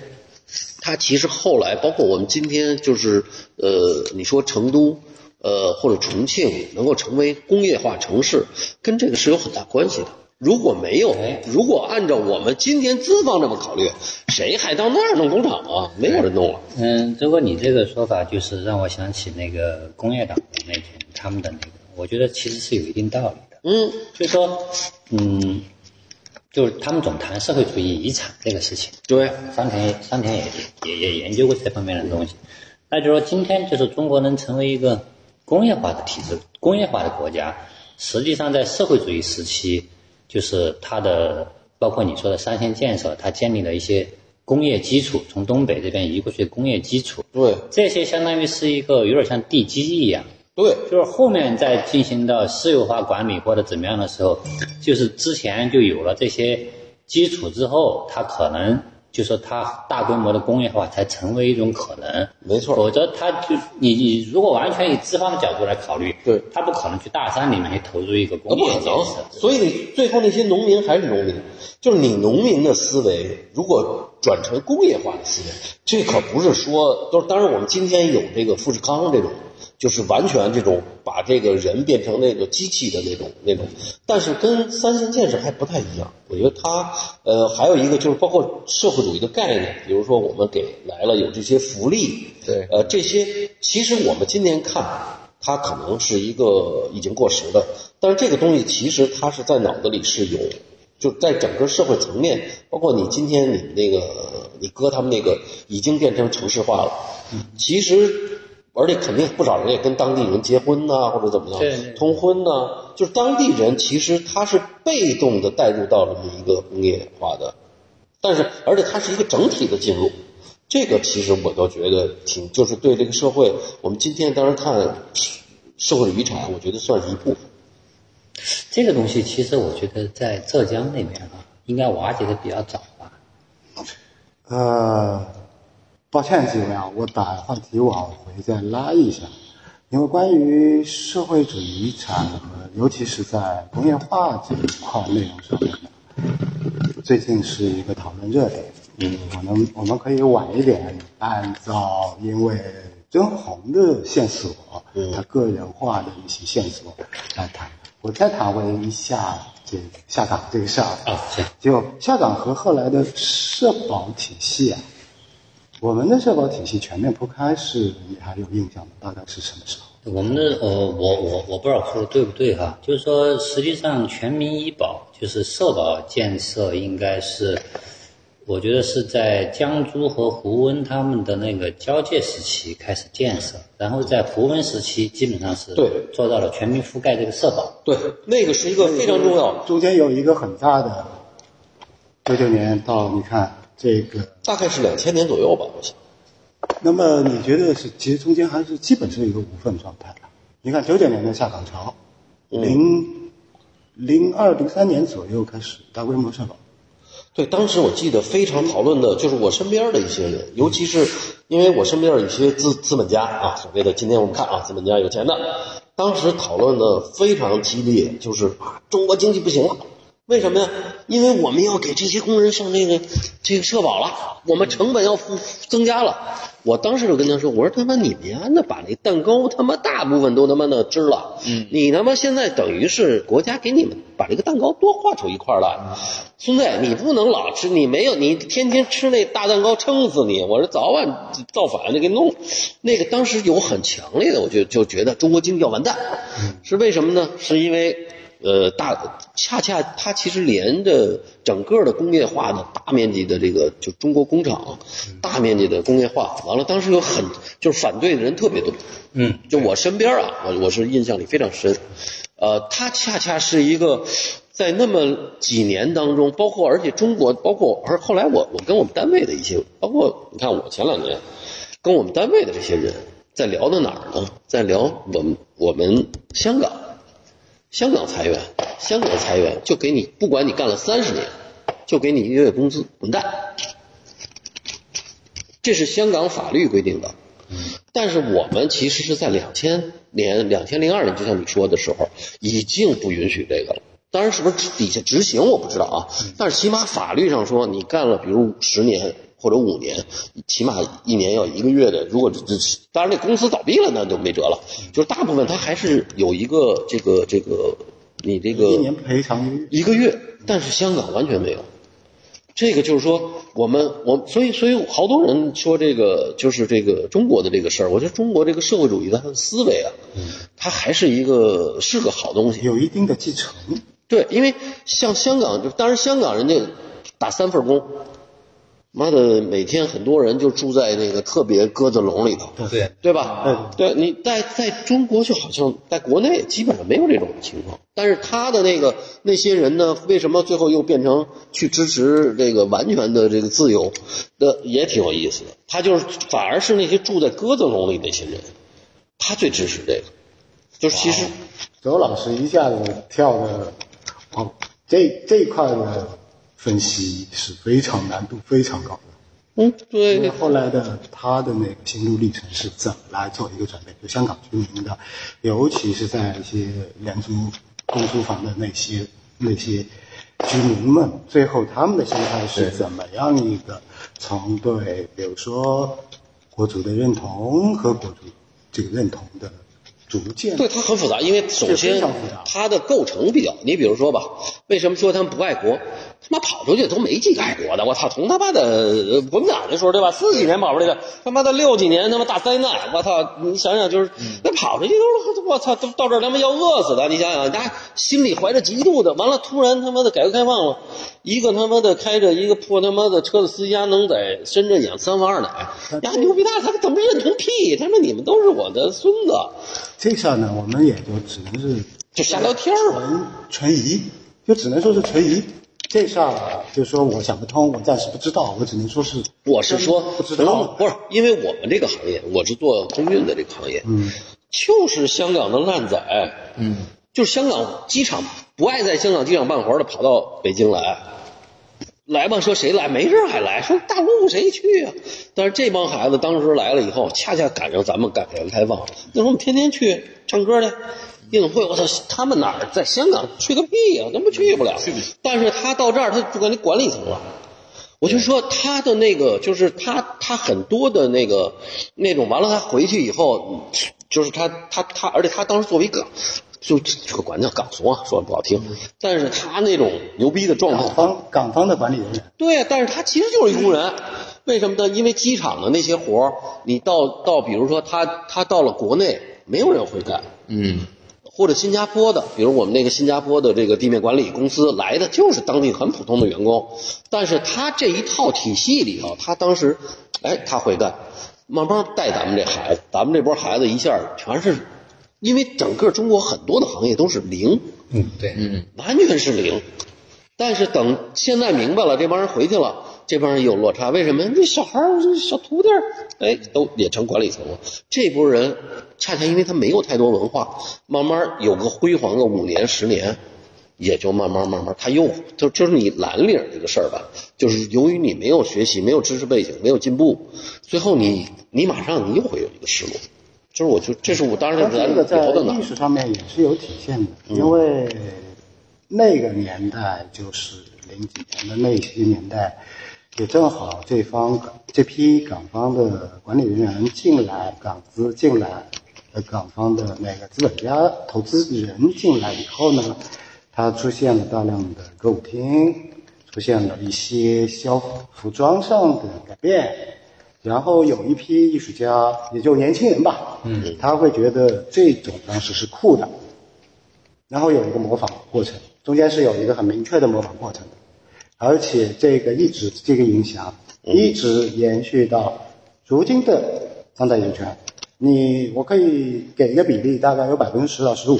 它其实后来，包括我们今天就是，呃，你说成都，呃，或者重庆能够成为工业化城市，跟这个是有很大关系的。如果没有哎，如果按照我们今天资方这么考虑，谁还到那儿弄工厂啊？没有人弄了。嗯，周哥，你这个说法就是让我想起那个工业党的那种他们的那个，我觉得其实是有一定道理的。嗯，就是说，嗯，就是他们总谈社会主义遗产这个事情，对，山田山田也也也研究过这方面的东西。那就是说，今天就是中国能成为一个工业化的体制、工业化的国家，实际上在社会主义时期，就是它的包括你说的三线建设，它建立了一些工业基础，从东北这边移过去的工业基础，对，这些相当于是一个有点像地基一样。对，就是后面再进行到私有化管理或者怎么样的时候，就是之前就有了这些基础之后，它可能就说它大规模的工业化才成为一种可能。没错否则它就你你如果完全以资方的角度来考虑，对它不可能去大山里面去投入一个那不可工业建设能。。所以最后那些农民还是农民，就是你农民的思维，如果转成工业化的思维，这可不是说就是。当然，我们今天有这个富士康这种，就是完全这种把这个人变成那个机器的那种那种，但是跟三线建设还不太一样。我觉得它呃还有一个就是包括社会主义的概念，比如说我们给来了有这些福利，对呃这些其实我们今天看。它可能是一个已经过时的，但是这个东西其实它是在脑子里是有，就在整个社会层面，包括你今天你那个你哥他们那个已经变成城市化了，其实而且肯定不少人也跟当地人结婚呐、或者怎么样对对通婚呐、就是当地人其实他是被动的带入到这么一个工业化的，但是而且它是一个整体的进入。这个其实我倒觉得挺，就是对这个社会，我们今天当然看社会的遗产，我觉得算是一部分。这个东西其实我觉得在浙江那边啊，应该瓦解的比较早吧。呃，抱歉几位啊，我把话题往回再拉一下，因为关于社会主义遗产和尤其是在工业化这一块内容上面呢，最近是一个讨论热点。嗯，我们我们可以晚一点，按照因为曾红的线索，嗯，他个人化的一些线索来谈。我再谈回一下这个下岗这个事儿啊就下岗和后来的社保体系啊，我们的社保体系全面铺开是你还有印象吗？大概是什么时候？我们的呃，我我我不知道说的对不对哈，就是说实际上全民医保就是社保建设应该是我觉得是在江苏和胡温他们的那个交界时期开始建设，然后在胡温时期基本上是对做到了全民覆盖这个社保。对，那个是一个非常重要，中间有一个很大的，九九年到你看这个，大概是两千年左右吧，我想。那么你觉得是其实中间还是基本是一个无缝状态的？你看九九年的下岗潮，零零二零三年左右开始大规模社保，对，当时我记得非常讨论的就是我身边的一些人，尤其是因为我身边有一些资资本家啊，所谓的今天我们看啊，资本家有钱的，当时讨论的非常激烈，就是啊，中国经济不行了。为什么呀？因为我们要给这些工人上这个这个社保了，我们成本要付增加了。我当时就跟他说：“我说他妈你们呀，那把那蛋糕他妈大部分都他妈的吃了，嗯，你他妈现在等于是国家给你们把这个蛋糕多划出一块来，孙子，你不能老吃，你没有你天天吃那大蛋糕撑死你。我说早晚造反就给弄。那个当时有很强烈的，我就就觉得中国经济要完蛋，是为什么呢？是因为。呃，大恰恰它其实连着整个的工业化的大面积的这个就中国工厂，大面积的工业化，完了当时有很就是反对的人特别多，嗯，就我身边啊，我我是印象里非常深，呃，它恰恰是一个在那么几年当中，包括而且中国包括而后来我我跟我们单位的一些，包括你看我前两年跟我们单位的这些人在聊到哪儿呢？在聊我们我们香港。香港裁员，香港裁员就给你，不管你干了三十年，就给你一个月工资，滚蛋。这是香港法律规定的。但是我们其实是在两千年、两千零二年，就像你说的时候，已经不允许这个了。当然，是不是底下执行我不知道啊。但是起码法律上说，你干了比如五十年或者五年，起码一年要一个月的。如果这当然这公司倒闭了，那就没辙了。就是大部分它还是有一个这个这个你这个一年赔偿一个月，但是香港完全没有。这个就是说，我们我所以所以好多人说这个就是这个中国的这个事儿，我觉得中国这个社会主义的它的思维啊，它还是一个是个好东西。有一定的继承。对，因为像香港，就当然香港人家打三份工，妈的，每天很多人就住在那个特别鸽子笼里头，对对吧？嗯对，你在在中国就好像在国内基本上没有这种情况，但是他的那个那些人呢，为什么最后又变成去支持这个完全的这个自由的，也挺有意思的。他就是反而是那些住在鸽子笼里那些人，他最支持这个，就是其实周老师一下子跳的。哦，这这一块的分析是非常难度非常高的。嗯，对。后来的他的那个心路历程是怎么来做一个转变？就香港居民的，尤其是在一些廉租公租房的那些那些居民们，最后他们的心态是怎么样一个从对，比如说国足的认同和国足这个认同的。逐渐对它很复杂，因为首先它的构成比较，你比如说吧，为什么说他们不爱国？他妈跑出去都没几个爱国的，我操！从他妈的国民党那时候对吧？四几年跑出来的，他妈的六几年他妈大灾难，我操！你想想就是那跑出去都是我操，都到这儿他妈要饿死的，你想想，家心里怀着嫉妒的，完了突然他妈的改革开放了，一个他妈的开着一个破他妈的车的司机家能在深圳养三房二奶，呀牛逼大，他怎么认同屁？他说你们都是我的孙子。这事儿呢，我们也就只能是就瞎聊天儿嘛，存疑，就只能说是存疑。这事儿就是说我想不通，我暂时不知道，我只能说是我是说不知道，不是因为我们这个行业，我是做空运的这个行业，嗯，就是香港的烂仔，嗯，就是香港机场不爱在香港机场办活的跑到北京来，来吧，说谁来没事还来，说大陆谁去啊？但是这帮孩子当时来了以后，恰恰赶上咱们改革开放，那时候我们天天去唱歌去。夜总会，我操！他们哪儿在香港去个屁呀？根本去不了。但是他到这儿，他就管你管理层了。我就说他的那个，就是他他很多的那个那种，完了他回去以后，就是他他他，而且他当时作为港，就这个管叫港怂啊，说的不好听。但是他那种牛逼的状态，港方港方的管理人员。对，但是他其实就是一工人。为什么呢？因为机场的那些活儿，你到到比如说他他到了国内，没有人会干。嗯。或者新加坡的，比如我们那个新加坡的这个地面管理公司来的就是当地很普通的员工，但是他这一套体系里头，他当时，哎，他会干，慢慢带咱们这孩子，咱们这波孩子一下全是，因为整个中国很多的行业都是零，嗯，对，嗯，完全是零。但是等现在明白了，这帮人回去了，这帮人有落差。为什么？那小孩儿、小徒弟儿，哎，都也成管理层了。这波人恰恰因为他没有太多文化，慢慢有个辉煌个五年、十年，也就慢慢慢慢，他又就就是你蓝领这个事儿吧，就是由于你没有学习、没有知识背景、没有进步，最后你你马上你又会有一个失落。就是我就这是我当然是咱但这个在聊的呢艺，术上面也是有体现的，因为那个年代就是零几年的那些年代，也正好这方这批港方的管理人员进来，港资进来，呃，港方的那个资本家、投资人进来以后呢，他出现了大量的歌舞厅，出现了一些消服装上的改变。然后有一批艺术家，也就年轻人吧，嗯，他会觉得这种方式是酷的，然后有一个模仿过程，中间是有一个很明确的模仿过程的，而且这个一直这个影响一直延续到如今的当代艺术圈。你我可以给一个比例，大概有百分之十到十五，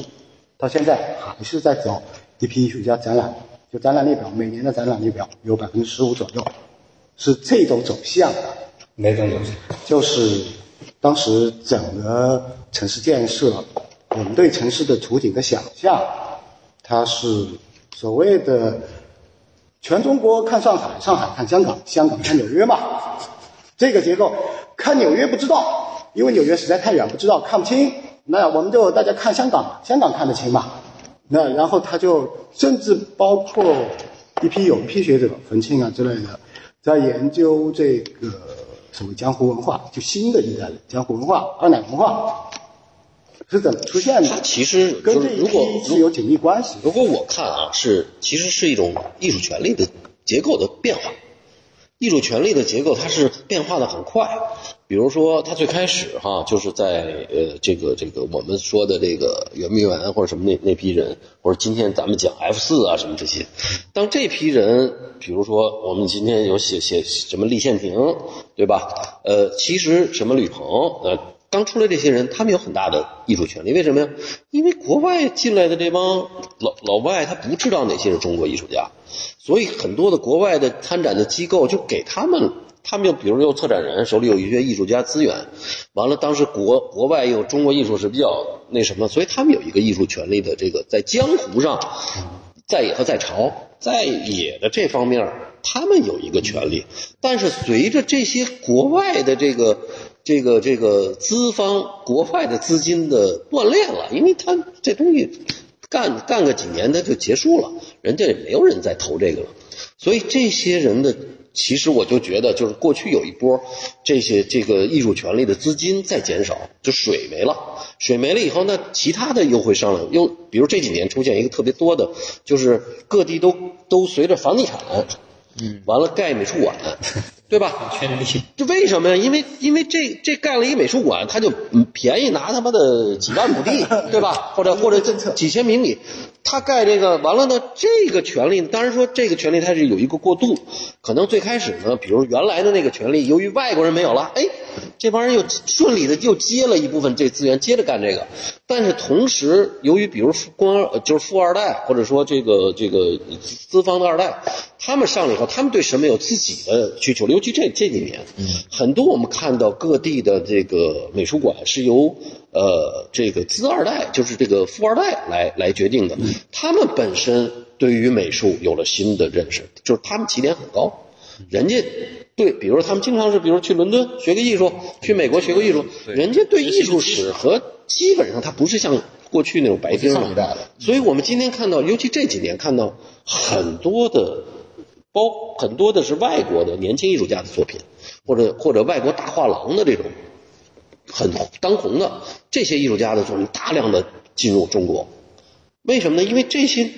到现在还是在走一批艺术家展览，就展览列表，每年的展览列表有百分之十五左右，是这种走向的。哪种走向？就是当时整个城市建设，我们对城市的图景的想象，它是所谓的全中国看上海，上海看香港，香港看纽约嘛。这个结构看纽约不知道，因为纽约实在太远，不知道看不清。那我们就大家看香港，香港看得清嘛。那然后他就甚至包括一批有一批学者，冯庆啊之类的，在研究这个所谓江湖文化，就新的一代的江湖文化、二奶文化是怎么出现的它？其实就跟这如果有紧密关系。如果我看啊，是其实是一种艺术权利的结构的变化。艺术权利的结构它是变化的很快，比如说它最开始哈，就是在呃这个这个我们说的这个圆明园或者什么那那批人，或者今天咱们讲 F 四啊什么这些，当这批人，比如说我们今天有写写什么立宪亭，对吧？呃，其实什么吕鹏，呃。刚出来这些人，他们有很大的艺术权利，为什么呀？因为国外进来的这帮老老外，他不知道哪些是中国艺术家，所以很多的国外的参展的机构就给他们，他们又比如有策展人手里有一些艺术家资源，完了当时国国外有中国艺术是比较那什么，所以他们有一个艺术权利的这个在江湖上，在野和在朝，在野的这方面，他们有一个权利，但是随着这些国外的这个。这个这个资方国外的资金的断裂了，因为他这东西干干个几年他就结束了，人家也没有人再投这个了，所以这些人的其实我就觉得就是过去有一波这些这个艺术权利的资金在减少，就水没了，水没了以后，那其他的又会上来，又比如这几年出现一个特别多的，就是各地都都随着房地产，嗯，完了盖美术馆。对吧？权利。这为什么呀？因为因为这这盖了一美术馆，他就嗯便宜拿他妈的几万亩地，*laughs* 对吧？或者或者几千平米，他盖这个完了呢，这个权利当然说这个权利它是有一个过渡，可能最开始呢，比如原来的那个权利，由于外国人没有了，哎，这帮人又顺利的又接了一部分这资源，接着干这个。但是同时，由于比如富官呃就是富二代，或者说这个这个资方的二代，他们上了以后，他们对审美有自己的需求，尤其这这几年，很多我们看到各地的这个美术馆是由呃这个资二代，就是这个富二代来来决定的，他们本身对于美术有了新的认识，就是他们起点很高。人家对，比如说他们经常是，比如去伦敦学个艺术，去美国学个艺术，人家对艺术史和基本上他不是像过去那种白丁上一代的。所以我们今天看到，尤其这几年看到很多的，包很多的是外国的年轻艺术家的作品，或者或者外国大画廊的这种很当红的这些艺术家的作品，大量的进入中国。为什么呢？因为这些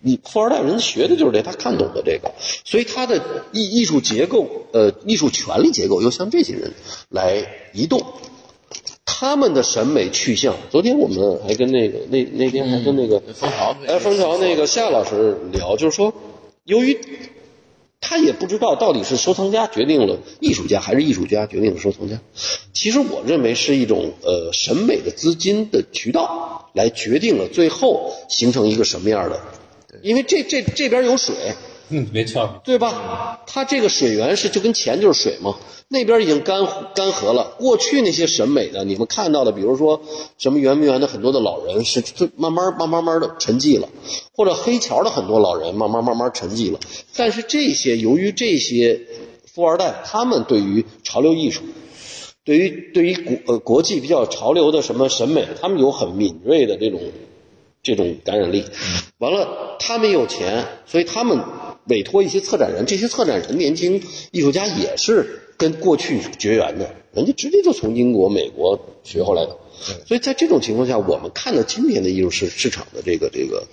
你富二代人学的就是这，他看懂的这个，所以他的艺艺术结构，呃，艺术权力结构又向这些人来移动。他们的审美去向。昨天我们还跟那个那那天还跟那个蜂巢哎蜂巢那个夏老师聊，就是说，由于他也不知道到底是收藏家决定了艺术家，还是艺术家决定了收藏家。其实我认为是一种呃审美的资金的渠道，来决定了最后形成一个什么样的。因为这这这边有水，嗯，没错，对吧？它这个水源是就跟钱就是水嘛，那边已经干干涸了。过去那些审美的，你们看到的，比如说什么圆明园的很多的老人是慢慢慢慢慢的沉寂了，或者黑桥的很多老人慢慢慢慢沉寂了。但是这些由于这些富二代，他们对于潮流艺术。对于对于国呃国际比较潮流的什么审美，他们有很敏锐的这种这种感染力。完了，他们有钱，所以他们委托一些策展人，这些策展人年轻艺术家也是跟过去绝缘的，人家直接就从英国、美国学回来的。所以在这种情况下，我们看到今天的艺术市市场的这个这个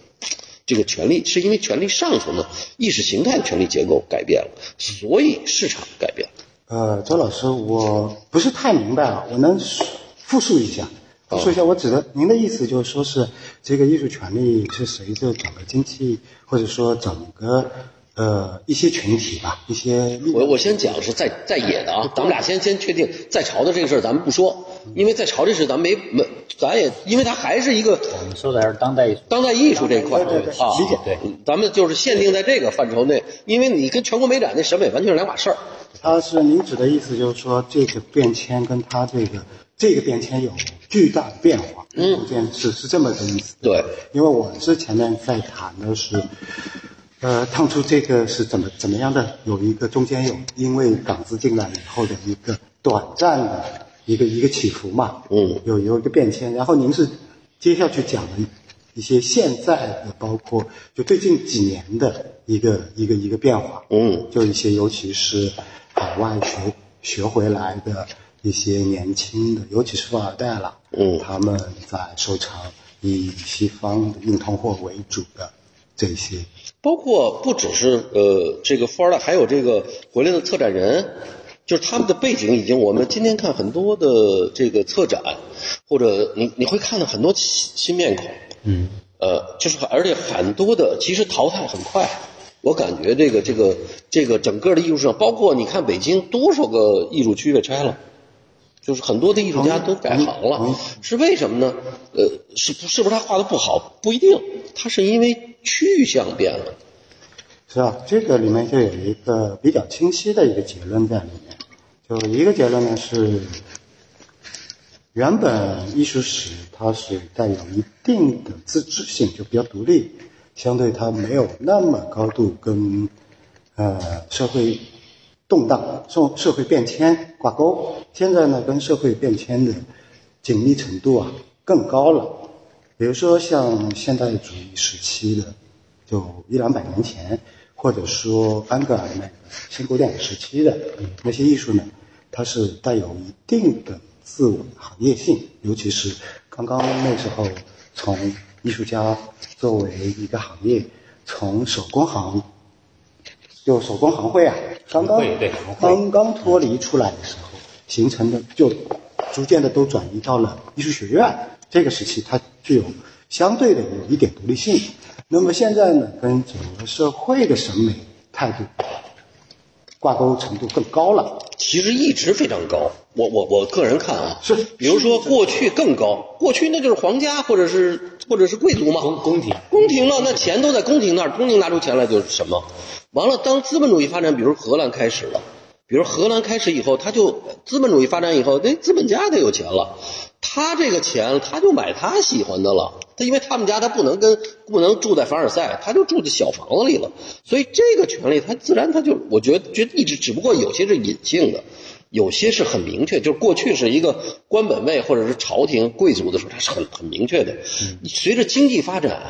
这个权利，是因为权力上层的意识形态权力结构改变了，所以市场改变了。呃，周老师，我不是太明白啊，我能复述一下。复述一下，我指的您的意思就是说是这个艺术权利是随着整个经济或者说整个呃一些群体吧，一些力我我先讲是在在野的啊，咱们俩先先确定在朝的这个事儿咱们不说，因为在朝这事咱没没咱也因为它还是一个我们说的还是当代艺术。当代艺术这一块儿对对理解对。嗯咱们就是限定在这个范畴内，因为你跟全国美展那审美完全是两码事儿。他是您指的意思就是说这个变迁跟他这个这个变迁有巨大的变化，嗯，这件事是这么个意思。对，因为我是前面在谈的是，呃，当初这个是怎么怎么样的，有一个中间有因为港资进来以后的一个短暂的一个一个起伏嘛，嗯。有有一个变迁，然后您是接下去讲了一些现在的，包括就最近几年的一个一个一个变化，嗯。就一些尤其是海外学学回来的一些年轻的，尤其是富二代了，嗯。他们在收藏以西方的硬通货为主的这些，包括不只是呃这个富二代，还有这个回来的策展人，就是他们的背景已经，我们今天看很多的这个策展，或者你你会看到很多新新面孔，嗯，呃，就是而且很多的其实淘汰很快。我感觉这个这个这个整个的艺术市场，包括你看北京多少个艺术区被拆了，就是很多的艺术家都改行嗯了，是为什么呢？呃，是不是不是他画的不好？不一定，他是因为去向变了。是吧？这个里面就有一个比较清晰的一个结论在里面，就一个结论呢是，原本艺术史它是带有一定的自治性，就比较独立，相对它没有那么高度跟呃社会动荡、社社会变迁挂钩。现在呢，跟社会变迁的紧密程度啊更高了。比如说像现代主义时期的，就一两百年前，或者说安格尔那个新古典时期的那些艺术呢，它是带有一定的自我行业性，尤其是刚刚那时候从艺术家作为一个行业，从手工行就手工行会啊，刚刚对刚刚脱离出来的时候形成的，就逐渐的都转移到了艺术学院这个时期，它具有相对的有一点独立性。那么现在呢，跟整个社会的审美态度挂钩程度更高了。其实一直非常高。我我我个人看啊，是比如说过去更高，过去那就是皇家或者是或者是贵族嘛，宫宫廷宫廷了，那钱都在宫廷那儿，宫廷拿出钱来就是什么？完了，当资本主义发展，比如荷兰开始了，比如荷兰开始以后，他就资本主义发展以后，那资本家他有钱了，他这个钱他就买他喜欢的了。他因为他们家他不能跟不能住在凡尔赛，他就住在小房子里了，所以这个权利他自然他就我觉得觉得一直只不过有些是隐性的。有些是很明确，就是过去是一个官本位或者是朝廷贵族的时候，它是很很明确的。随着经济发展，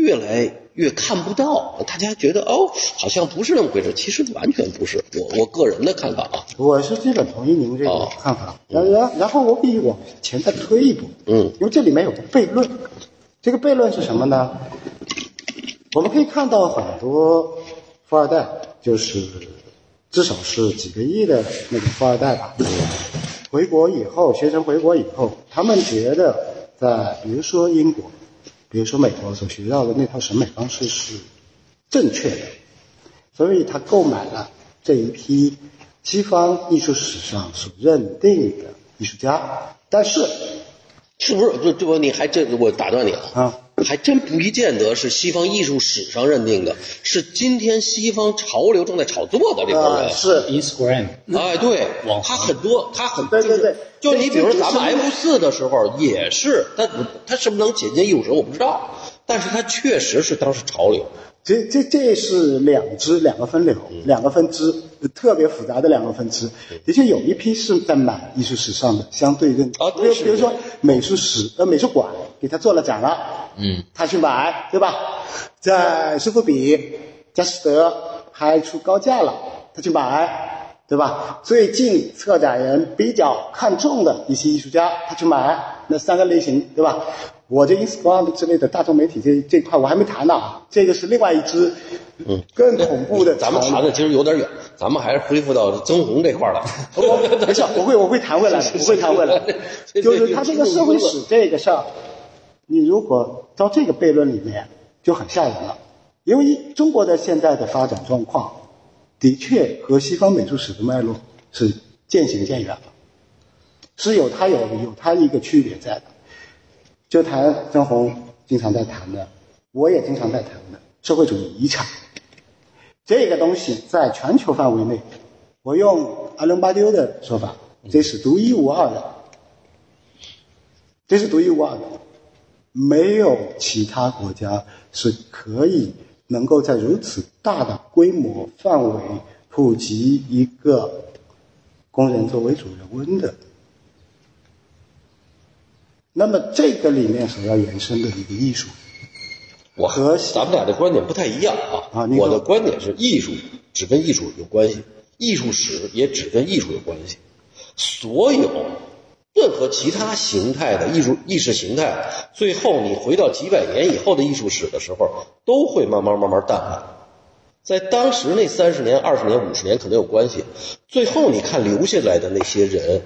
越来越看不到，大家觉得哦，好像不是那么回事，其实完全不是。我我个人的看法啊，我是基本同意您这个哦看法。然然然后我比往前再推一步，嗯，因为这里面有个悖论，这个悖论是什么呢？我们可以看到很多富二代，就是至少是几个亿的那个富二代吧，回国以后，学生回国以后，他们觉得在比如说英国，比如说美国所学到的那套审美方式是正确的，所以他购买了这一批西方艺术史上所认定的艺术家，但是是不是？这这不，你还这我打断你了，啊，还真不一见得是西方艺术史上认定的，是今天西方潮流正在炒作的这帮人。呃是 Instagram 哎，对网，他很多，他很对对对就你比如说咱们这这 F 四的时候也是，他他是不是能解进艺术史我不知道，但是他确实是当时潮流。这这这是两支两个分流，两个分支，特别复杂的两个分支。的确有一批是在买艺术史上的相对认啊比如比如说美术史呃美术馆给他做了展了，嗯，他去买，对吧？在苏富比、佳士得还出高价了，他去买，对吧？最近策展人比较看重的一些艺术家，他去买，那三个类型，对吧？我这 Instagram 之类的大众媒体这这块我还没谈呢啊，这个是另外一支，嗯，更恐怖的。咱们谈的其实有点远，咱们还是恢复到曾红这块儿来。我没事，我会我会谈回来的，我会谈回来的。就是他这个社会史这个事儿，你如果到这个悖论里面就很吓人了，因为中国的现在的发展状况，的确和西方美术史的脉络是渐行渐远了，是有它有有它一个区别在的。就谈曾红经常在谈的，我也经常在谈的社会主义遗产。这个东西在全球范围内，我用阿伦巴丢的说法，这是独一无二的，这是独一无二的，没有其他国家是可以能够在如此大的规模范围普及一个工人作为主人翁的。那么这个里面所要延伸的一个艺术，我和咱们俩的观点不太一样啊。啊我的观点是，艺术只跟艺术有关系，艺术史也只跟艺术有关系。所有任何其他形态的艺术意识形态，最后你回到几百年以后的艺术史的时候，都会慢慢慢慢淡化。在当时那三十年、二十年、五十年可能有关系，最后你看留下来的那些人，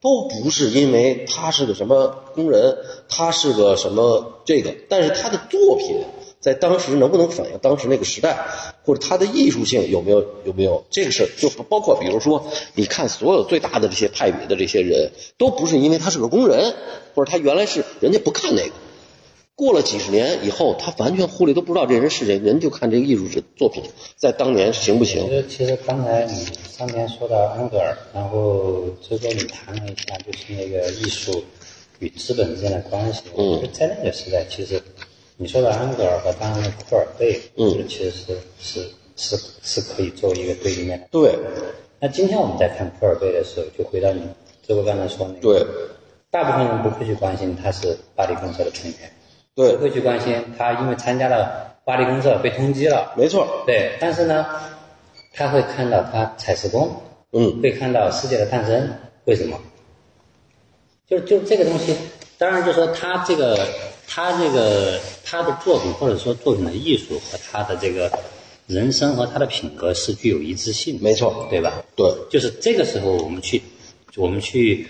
都不是因为他是个什么工人，他是个什么这个，但是他的作品在当时能不能反映当时那个时代，或者他的艺术性有没有有没有这个事儿，就包括比如说，你看所有最大的这些派别的这些人，都不是因为他是个工人，或者他原来是人家不看那个。过了几十年以后，他完全忽略，都不知道这人是谁，人就看这个艺术作品在当年行不其行。实其实刚才你上面说到安格尔，然后周哥你谈了一下，就是那个艺术与资本之间的关系。嗯在那个时代，其实你说的安格尔和当然的库尔贝，嗯其实是是是是可以作为一个对立面的。对那今天我们在看库尔贝的时候，就回到你周哥刚才说那个，对大部分人不会去关心他是巴黎公社的成员，对不，会去关心他因为参加了巴黎公社被通缉了，没错。对，但是呢，他会看到他采石工，嗯，会看到世界的诞生，为什么？就就这个东西，当然就说他这个他这个他的作品或者说作品的艺术和他的这个人生和他的品格是具有一致性的，没错对吧？对，就是这个时候我们去我们去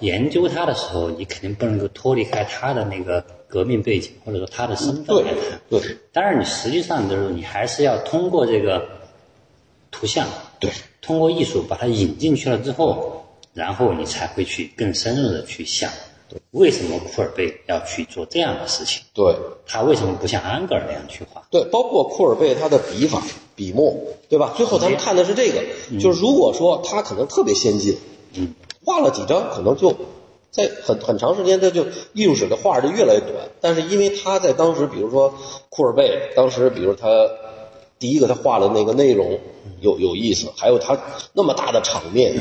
研究他的时候，你肯定不能够脱离开他的那个革命背景或者说他的身份来谈。对当然，你实际上就是你还是要通过这个图像，对，通过艺术把它引进去了之后，然后你才会去更深入的去想，为什么库尔贝要去做这样的事情？对他为什么不像安格尔那样去画？对，包括库尔贝他的笔法、笔墨，对吧？最后咱们看的是这个，就是如果说他可能特别先进，嗯，画了几张，可能就在很很长时间，他就艺术史的画就越来越短。但是因为他在当时，比如说库尔贝，当时比如他第一个他画的那个内容有有意思，还有他那么大的场面，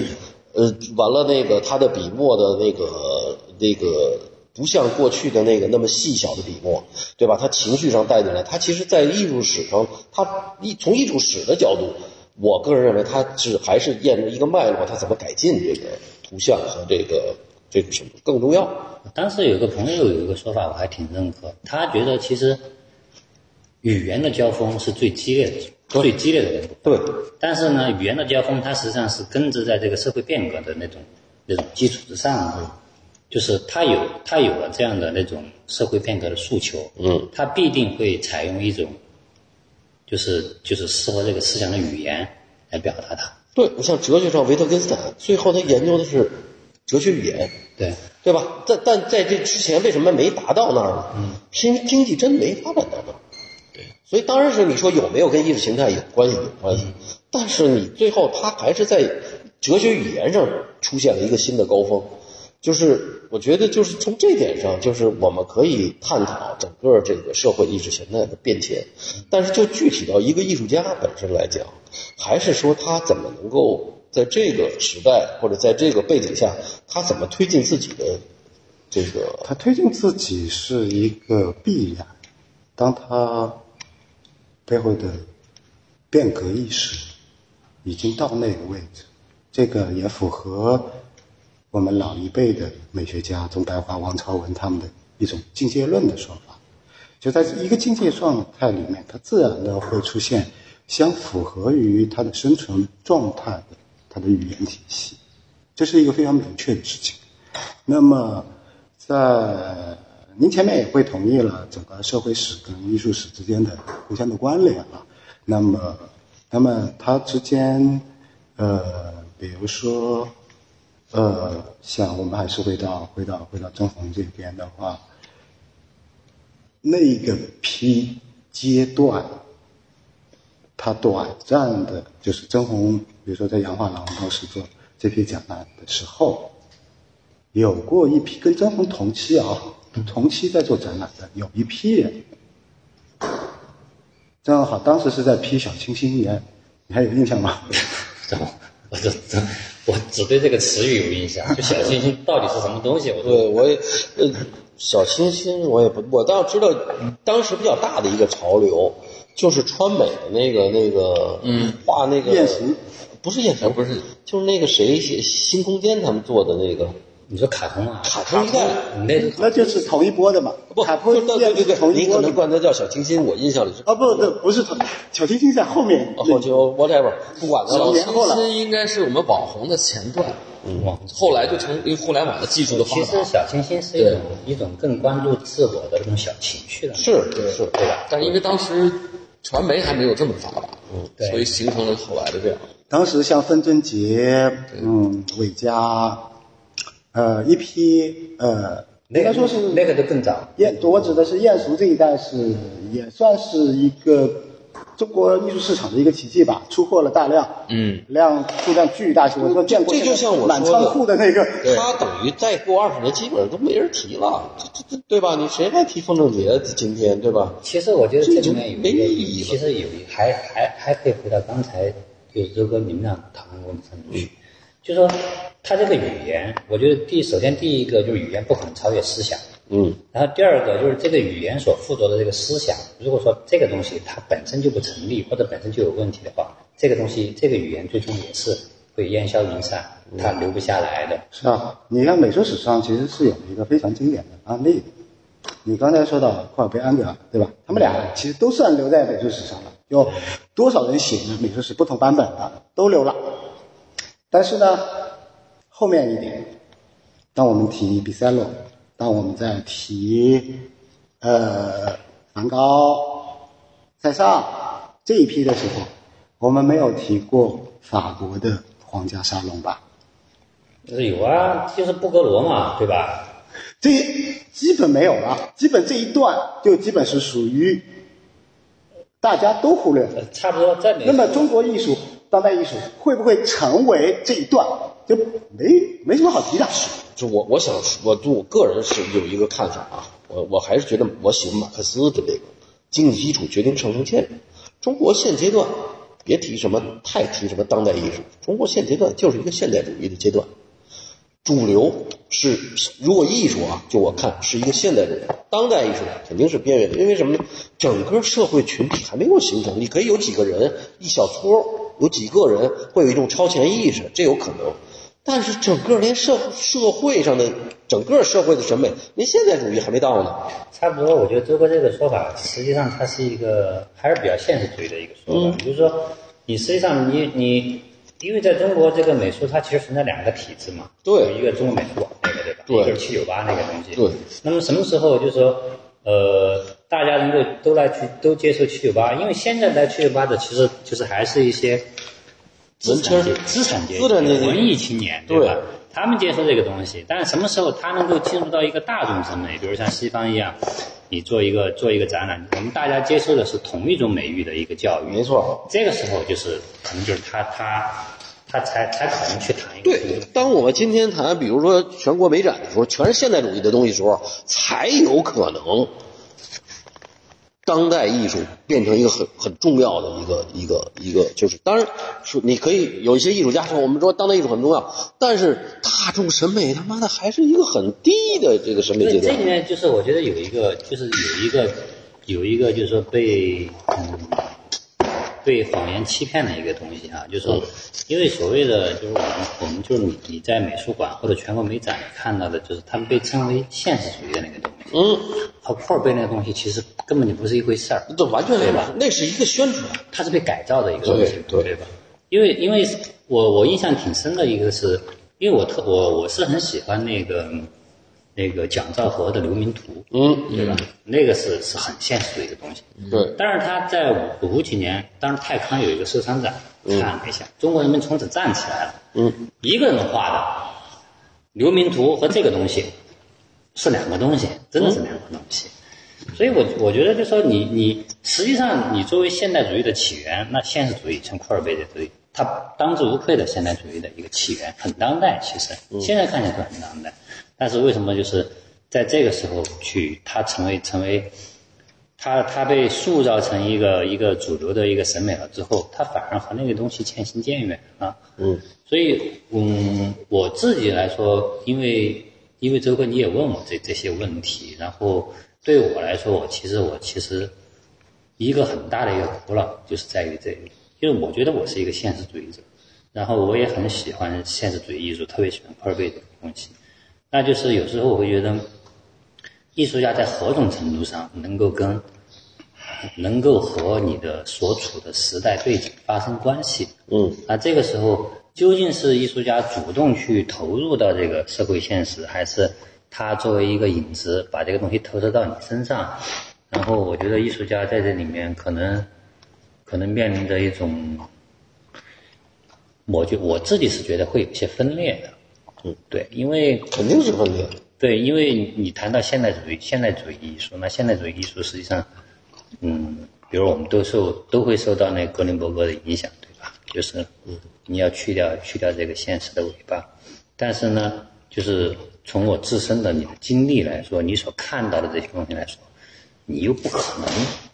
呃，完了那个他的笔墨的那个那个。不像过去的那个那么细小的笔墨，对吧？他情绪上带进来，他其实在艺术史上，他一从艺术史的角度，我个人认为他是还是沿着一个脉络，他怎么改进这个图像和这个这个什么更重要。当时有个朋友有一个说法，我还挺认可，他觉得其实语言的交锋是最激烈的、最激烈的那种。对，但是呢，语言的交锋它实际上是根植在这个社会变革的那种那种基础之上，就是他有他有了这样的那种社会变革的诉求，嗯，他必定会采用一种，就是就是适合这个思想的语言来表达它。对你像哲学上，维特根斯坦最后他研究的是哲学语言，对，对吧？但但在这之前为什么没达到那儿呢？嗯，是因为经济真没发展到那儿。对，所以当然是你说有没有跟意识形态有关系？有关系。但是你最后他还是在哲学语言上出现了一个新的高峰，就是我觉得就是从这点上，就是我们可以探讨整个这个社会意识形态的变迁。但是就具体到一个艺术家本身来讲，还是说他怎么能够在这个时代或者在这个背景下，他怎么推进自己的这个他推进自己是一个必然，当他背后的变革意识已经到那个位置，这个也符合我们老一辈的美学家钟白华、王朝文他们的一种境界论的说法。就在一个境界状态里面，它自然的会出现相符合于它的生存状态的它的语言体系，这是一个非常明确的事情。那么，在您前面也会同意了整个社会史跟艺术史之间的互相的关联了。那么，那么它之间，呃，比如说，呃，像我们还是回到回到回到曾红这边的话，那个批阶段，它短暂的，就是曾红，比如说在杨画廊当时做这批展览的时候，有过一批跟曾红同期啊，同期在做展览的有一批人，正好当时是在批小清新，你还你还有印象吗？*laughs* 这我这这我只对这个词语有印象，就小清新到底是什么东西？我都对，我也，呃，小清新我也不，我倒知道当时比较大的一个潮流，就是川美的那个那个，嗯，画那个不是艳俗，不是，就是那个谁写新空间他们做的那个你说卡通啊，卡通。一代，你那那就是同一波的嘛。不，卡通对对对对对，你可同一波的能管它叫小清新，我印象里是。啊不不不是同小清新在后面。哦后就 whatever，不管了。年后了。清新应该是我们网红的前段，嗯，网后来就成因为互联网的技术的发其实，小清新是一种一种更关注自我的这种小情绪的，是是，对吧？但因为当时传媒还没有这么发达，嗯，对。所以形成了后来的这样。当时像分尊杰，嗯，韦家，呃，一批呃，应该说是那个都更早，晏，我指的是艳俗这一代是也算是一个中国艺术市场的一个奇迹吧，出货了大量，嗯，量数量巨大，我说见过这就像我说的满仓库的那个，他等于再过二十年，基本上都没人提了，这这这对吧？你谁还提风筝节？今天对吧？其实我觉得这里面有没一个意义了其实有一还还还可以回到刚才就是周哥你们俩讨论过的上面去，就是说他这个语言，我觉得第首先第一个就是语言不可能超越思想，嗯，然后第二个就是这个语言所附着的这个思想，如果说这个东西它本身就不成立或者本身就有问题的话，这个东西这个语言最终也是会烟消云散，它留不下来的。是啊，你看美术史上其实是有一个非常经典的案例的。你刚才说到库尔贝安格尔，对吧？他们俩其实都算留在美术史上了，有多少人写的美术史不同版本的都留了。但是呢，后面一点，当我们提比塞洛，当我们在提呃梵高、塞尚这一批的时候，我们没有提过法国的皇家沙龙吧？就是有啊，就是布格罗嘛，对吧？这基本没有了，基本这一段就基本是属于大家都忽略差不多在美那么中国艺术、当代艺术会不会成为这一段，就没没什么好提的。就我我想我就我个人是有一个看法啊，我我还是觉得我喜欢马克思的这个经济基础决定上层建筑。中国现阶段别提什么太提什么当代艺术，中国现阶段就是一个现代主义的阶段。主流是如果艺术啊，就我看是一个现代主义，当代艺术肯定是边缘的，因为什么呢？整个社会群体还没有形成，你可以有几个人，一小撮，有几个人会有一种超前意识，这有可能。但是整个连社社会上的整个社会的审美，连现代主义还没到呢。差不多，我觉得周哥这个说法，实际上它是一个还是比较现实主义的一个说法。就是说，你实际上你你因为在中国这个美术它其实存在两个体制嘛，对有一个中国美术馆那个对吧？对一个是七九八那个东西。对。那么什么时候就是说，呃，大家能够都来去都接受七九八？因为现在来七九八的其实就是还是一些资产阶文青资产阶级、资产阶级文艺青年，对吧？他们接受这个东西，但是什么时候他能够进入到一个大众审美，比如像西方一样，你做一个做一个展览，我们大家接受的是同一种美育的一个教育，没错。这个时候就是可能就是他他他才才可能去谈一个对，当我们今天谈，比如说全国美展的时候，全是现代主义的东西的时候，才有可能当代艺术变成一个很很重要的一个一个一个，就是当然说你可以有一些艺术家说，我们说当代艺术很重要，但是大众审美他妈的还是一个很低的这个审美阶段这这里。面就是我觉得有一个，就是有一个，有一个就是说被嗯被谎言欺骗的一个东西啊，就是说，因为所谓的就是我们我们就是你你在美术馆或者全国美展看到的，就是他们被称为现实主义的那个东西，嗯，和破尔贝那个东西其实根本就不是一回事儿。这完全对吧？那是一个宣传。它是被改造的一个东西，对对吧？因为因为我我印象挺深的一个是，因为我特我我是很喜欢那个那个蒋兆和的《流民图》，嗯，对吧？那个是是很现实的一个东西。对，但是他在五五几年，当时泰康有一个收藏展，看了一下，中国人民从此站起来了。嗯，一个人画的《流民图》和这个东西是两个东西，真的是两个东西。所以我我觉得就说你你实际上你作为现代主义的起源，那现实主义像库尔贝的主义，它当之无愧的现代主义的一个起源，很当代。其实现在看起来是很当代，但是为什么就是在这个时候去他成为成为他他被塑造成一个一个主流的一个审美了之后，他反而和那个东西渐行渐远啊。嗯，所以嗯，我自己来说，因为因为周哥你也问我这这些问题，然后对我来说，我其实我其实一个很大的一个苦恼就是在于这里，因为我觉得我是一个现实主义者，然后我也很喜欢现实主义艺术，特别喜欢科尔贝这个东西。那就是有时候我会觉得，艺术家在何种程度上能够跟能够和你的所处的时代背景发生关系？嗯，那这个时候究竟是艺术家主动去投入到这个社会现实，还是他作为一个影子把这个东西投射到你身上？然后我觉得艺术家在这里面可能可能面临着一种，我觉我自己是觉得会有些分裂的。嗯，对，因为肯定是分裂。对，因为你谈到现代主义，现代主义艺术，那现代主义艺术实际上，嗯，比如我们都受都会受到那格林伯格的影响，对吧？就是，嗯，你要去掉去掉这个现实的尾巴，但是呢，就是从我自身的你的经历来说，你所看到的这些东西来说，你又不可能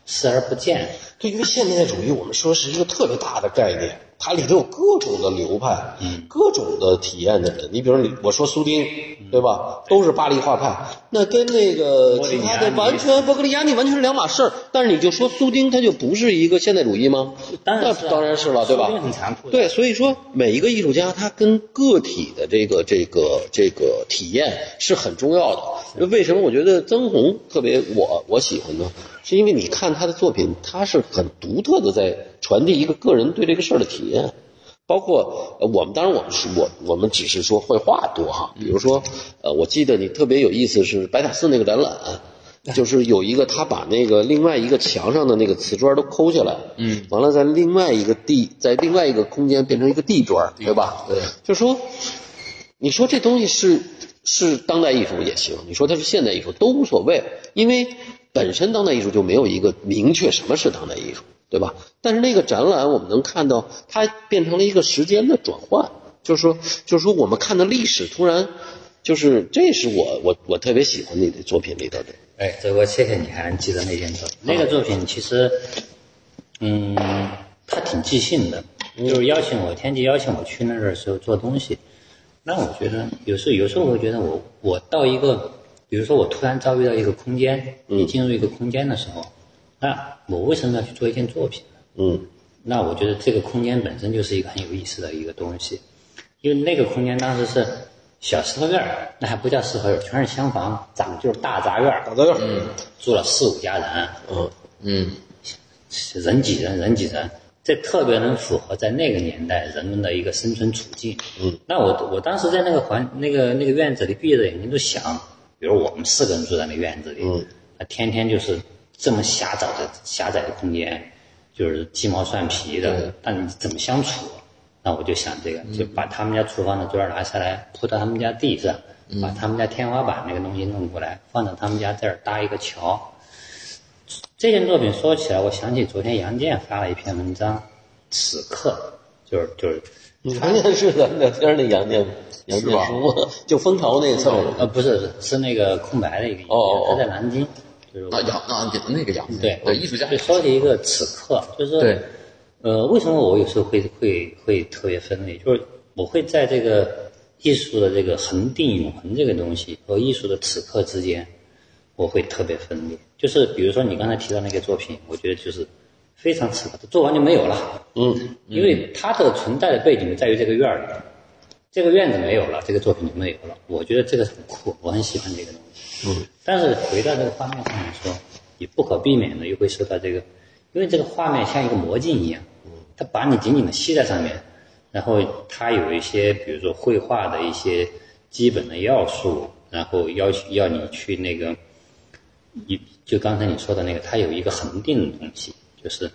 视而不见。对，因为现代主义我们说是一个特别大的概念，它里头有各种的流派，嗯，各种的体验的人。你比如你我说苏丁，对吧？都是巴黎画派，那跟那个其他的完全波格利亚尼完全是两码事儿。但是你就说苏丁，他就不是一个现代主义吗？那当然当然是了，对吧很残酷对，所以说每一个艺术家他跟个体的这个这个这个体验是很重要的。为什么我觉得曾红特别我我喜欢呢？是因为你看他的作品，他是很独特的在传递一个个人对这个事儿的体验。包括呃我们当然我们是我我们只是说绘画多哈，比如说呃，我记得你特别有意思是白塔寺那个展览，就是有一个他把那个另外一个墙上的那个瓷砖都抠下来，嗯，完了在另外一个地在另外一个空间变成一个地砖，对吧？对，就说你说这东西是是当代艺术也行，你说它是现代艺术都无所谓，因为本身当代艺术就没有一个明确什么是当代艺术，对吧？但是那个展览我们能看到，它变成了一个时间的转换，就是说，就是说我们看的历史突然，就是这是我我我特别喜欢你的作品里头的，哎，这我谢谢你还记得那件作品。那个作品其实，嗯，他挺即兴的，就是邀请我，天际邀请我去那儿的时候做东西。那我觉得有时候有时候我会觉得我我到一个，比如说我突然遭遇到一个空间，你进入一个空间的时候，那我为什么要去做一件作品呢？嗯。那我觉得这个空间本身就是一个很有意思的一个东西，因为那个空间当时是小四合院儿，那还不叫四合院儿，全是厢房，长就是大杂院儿，大杂院儿。嗯，住了四五家人，嗯。嗯，人挤人，人挤人。这特别能符合在那个年代人们的一个生存处境。嗯，那我我当时在那个环那个那个院子里闭着眼睛都想，比如我们四个人住在那院子里，嗯，天天就是这么狭窄的狭窄的空间，就是鸡毛蒜皮的，那你怎么相处？那我就想这个，就把他们家厨房的砖拿下来铺到他们家地上，把他们家天花板那个东西弄过来，放到他们家这儿搭一个桥。这件作品说起来，我想起昨天杨健发了一篇文章，此刻就是就是杨健是咱聊天那杨健，杨建书就蜂巢那次呃不是是是那个空白的一个，哦他在南京，就是啊杨啊那个杨对对艺术家就说起一个此刻，就是说对呃为什么我有时候会会会特别分裂，就是我会在这个艺术的这个恒定永恒这个东西和艺术的此刻之间。我会特别分裂，就是比如说你刚才提到那个作品，我觉得就是非常扯，做完就没有了。嗯，因为它的存在的背景在于这个院儿里，这个院子没有了，这个作品就没有了。我觉得这个很酷，我很喜欢这个东西。嗯，但是回到这个画面上来说，你不可避免的又会受到这个，因为这个画面像一个魔镜一样，它把你紧紧的吸在上面，然后它有一些比如说绘画的一些基本的要素，然后要求要你去那个。你就刚才你说的那个，它有一个恒定的东西，就是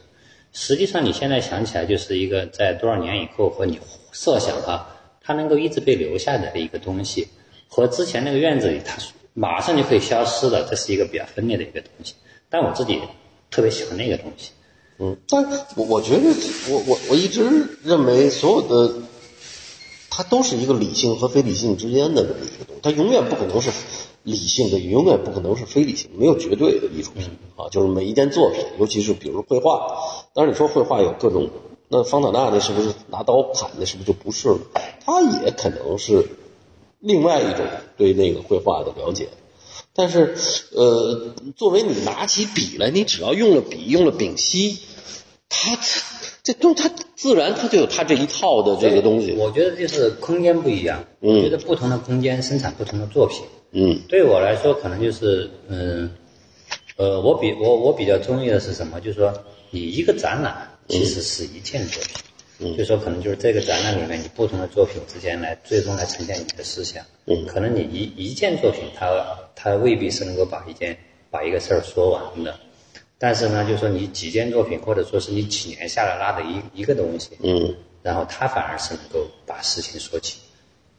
实际上你现在想起来，就是一个在多少年以后和你设想啊，它能够一直被留下来的一个东西，和之前那个院子里它马上就可以消失的，这是一个比较分裂的一个东西。但我自己特别喜欢那个东西。嗯，但我我觉得我我我一直认为所有的它都是一个理性和非理性之间的这么一个东西，它永远不可能是。理性的永远不可能是非理性，没有绝对的艺术品啊。就是每一件作品，尤其是比如绘画，当然你说绘画有各种，那方塔纳那是不是拿刀砍的？是不是就不是了？他也可能是另外一种对那个绘画的了解。但是，呃，作为你拿起笔来，你只要用了笔，用了丙烯，它这都它自然它就有它这一套的这个东西。我觉得就是空间不一样，我觉得不同的空间生产不同的作品。嗯，对我来说，可能就是嗯，呃，我比我我比较中意的是什么？就是说，你一个展览其实是一件作品，嗯，就说可能就是这个展览里面，你不同的作品之间来最终来呈现你的思想，嗯，可能你一一件作品，它它未必是能够把一件把一个事儿说完的，但是呢，就是说你几件作品，或者说是你几年下来拉的一一个东西，嗯，然后他反而是能够把事情说清。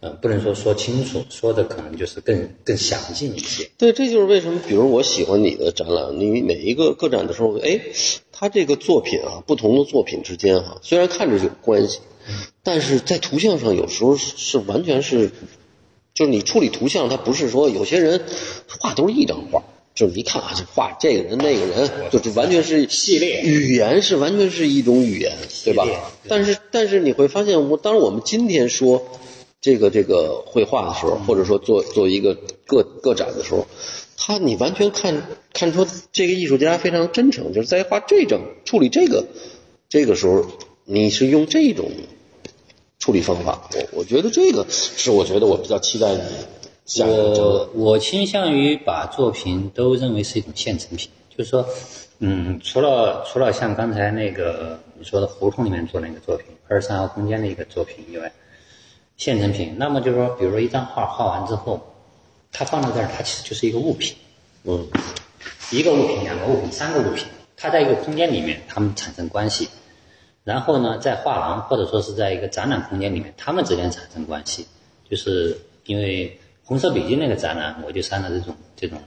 嗯，不能说说清楚，说的可能就是更更详尽一些。对，这就是为什么，比如我喜欢你的展览，你每一个个展的时候，哎，他这个作品啊，不同的作品之间哈，虽然看着有关系，但是在图像上有时候是完全是，就是你处理图像，它不是说有些人画都是一张画，就是一看啊，就画这个人那个人，就是完全是系列，语言是完全是一种语言，对吧？但是但是你会发现，我当然我们今天说。这个这个绘画的时候，或者说做做一个个个展的时候，他你完全看看出这个艺术家非常真诚，就是在画这种处理这个这个时候，你是用这种处理方法。我我觉得这个是我觉得我比较期待你。我我倾向于把作品都认为是一种现成品，就是说，嗯，除了除了像刚才那个你说的胡同里面做那个作品，二十三号空间的一个作品以外。现成品，那么就是说，比如说一张画画完之后，它放在这儿，它其实就是一个物品，嗯，一个物品、两个物品、三个物品，它在一个空间里面，它们产生关系，然后呢，在画廊或者说是在一个展览空间里面，它们之间产生关系，就是因为红色北京那个展览，我就是按照这种这种，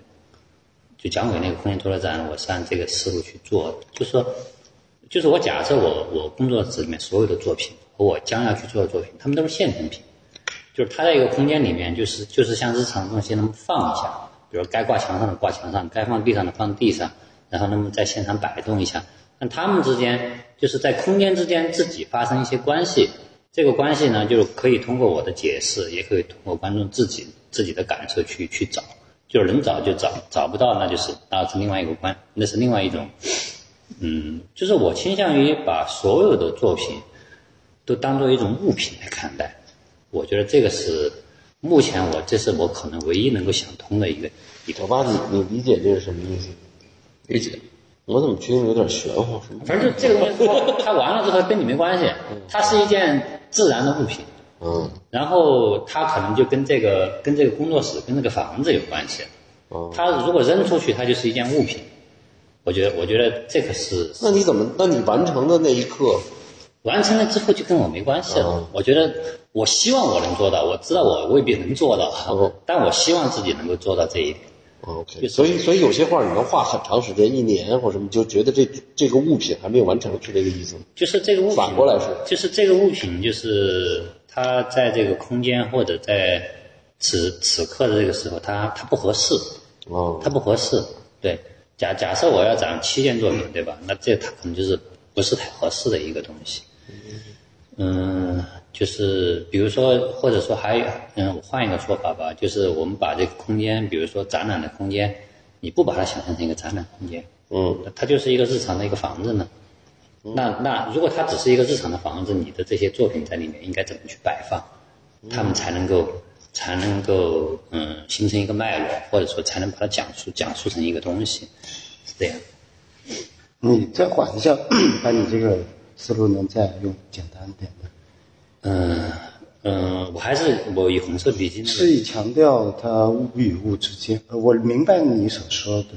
就蒋伟那个空间图的展，我是按这个思路去做，就是说，就是我假设我我工作室里面所有的作品。和我将要去做的作品，他们都是现成品，就是它在一个空间里面，就是就是像日常东西那么放一下，比如该挂墙上的挂墙上，该放地上的放地上，然后那么在现场摆动一下，那他们之间就是在空间之间自己发生一些关系，这个关系呢，就是可以通过我的解释，也可以通过观众自己自己的感受去去找，就是能找就找，找不到那就是那是另外一个关，那是另外一种，嗯，就是我倾向于把所有的作品。都当做一种物品来看待，我觉得这个是目前我这是我可能唯一能够想通的一个一个。我吧，你你理解这是什么意思？理解，我怎么觉得有点玄乎？反正就这个东西它，它完了之后跟你没关系，它是一件自然的物品。嗯，然后他可能就跟这个跟这个工作室跟这个房子有关系。哦他如果扔出去，它就是一件物品。我觉得，我觉得这个是那你怎么？那你完成的那一刻，完成了之后就跟我没关系了。哦我觉得，我希望我能做到，我知道我未必能做到，哦 *laughs* 但我希望自己能够做到这一点。哦 OK，所以所以有些画你能画很长时间，一年或者什么，就觉得这这个物品还没有完成，是这个意思吗？就是这个物品，反过来说就是这个物品，就是它在这个空间或者在此此刻的这个时候，它它不合适，哦，它不合适。对，假假设我要展七件作品，对吧？那这它可能就是不是太合适的一个东西。嗯，就是比如说，或者说还有，嗯，我换一个说法吧，就是我们把这个空间，比如说展览的空间，你不把它想象成一个展览空间，嗯，它就是一个日常的一个房子呢。那那如果它只是一个日常的房子，你的这些作品在里面应该怎么去摆放，他们才能够才能够嗯形成一个脉络，或者说才能把它讲述讲述成一个东西，是这样。你再缓一下，*clears throat* 把你这个思路能再用简单点的，嗯嗯，我还是我以红色笔记那是以强调它物与物之间。呃我明白你所说的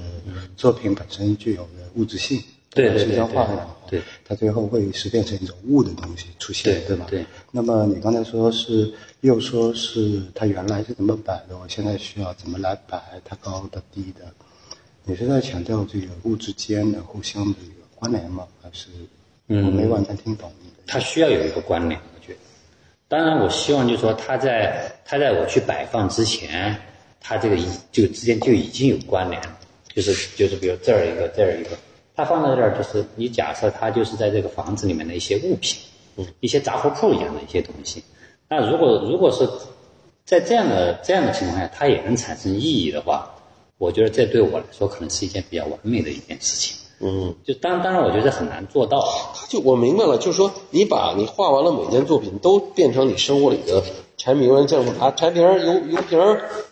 作品本身具有的物质性，对对是像对它最后会是变成一种物的东西出现，对吧？对。那么你刚才说是又说是它原来是怎么摆的，我现在需要怎么来摆它高的低的？你是在强调这个物之间的互相的一个关联吗？还是我没完全听懂你的？它需要有一个关联，我觉得。当然，我希望就是说，它在它在我去摆放之前，它这个已就之间就已经有关联了，就是就是比如这儿一个，这儿一个，它放在这儿就是你假设它就是在这个房子里面的一些物品，嗯，一些杂货铺一样的一些东西。那如果如果是在这样的这样的情况下，它也能产生意义的话，我觉得这对我来说可能是一件比较完美的一件事情。嗯，就当当然，我觉得很难做到。就我明白了，就是说你把你画完了每件作品都变成你生活里的柴米油盐酱醋茶，柴瓶、油油瓶，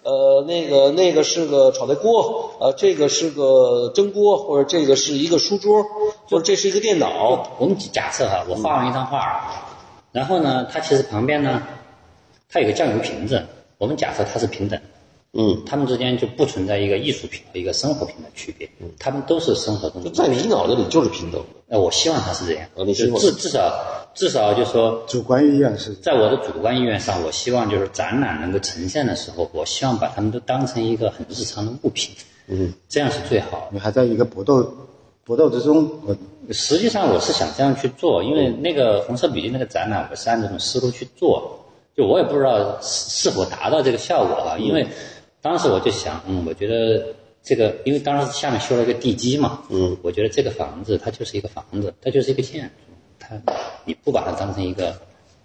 呃，那个那个是个炒菜锅，呃，这个是个蒸锅，或者这个是一个书桌，或者这是一个电脑，我们假设哈，我画完一张画，然后呢，它其实旁边呢，它有个酱油瓶子，我们假设它是平等，嗯，它们之间就不存在一个艺术品和一个生活品的区别，他们都是生活中的。在你脑子里就是平等的。那，我希望它是这样，啊你希望就至至少至少就说，主观意愿是在我的主观意愿上，我希望就是展览能够呈现的时候，我希望把他们都当成一个很日常的物品，嗯，这样是最好。你还在一个搏斗搏斗之中，我实际上我是想这样去做，因为那个红色笔记那个展览，我是按这种思路去做。就我也不知道是是否达到这个效果啊，因为当时我就想，嗯，我觉得这个，因为当时下面修了一个地基嘛，嗯，我觉得这个房子它就是一个房子，它就是一个建筑，它你不把它当成一个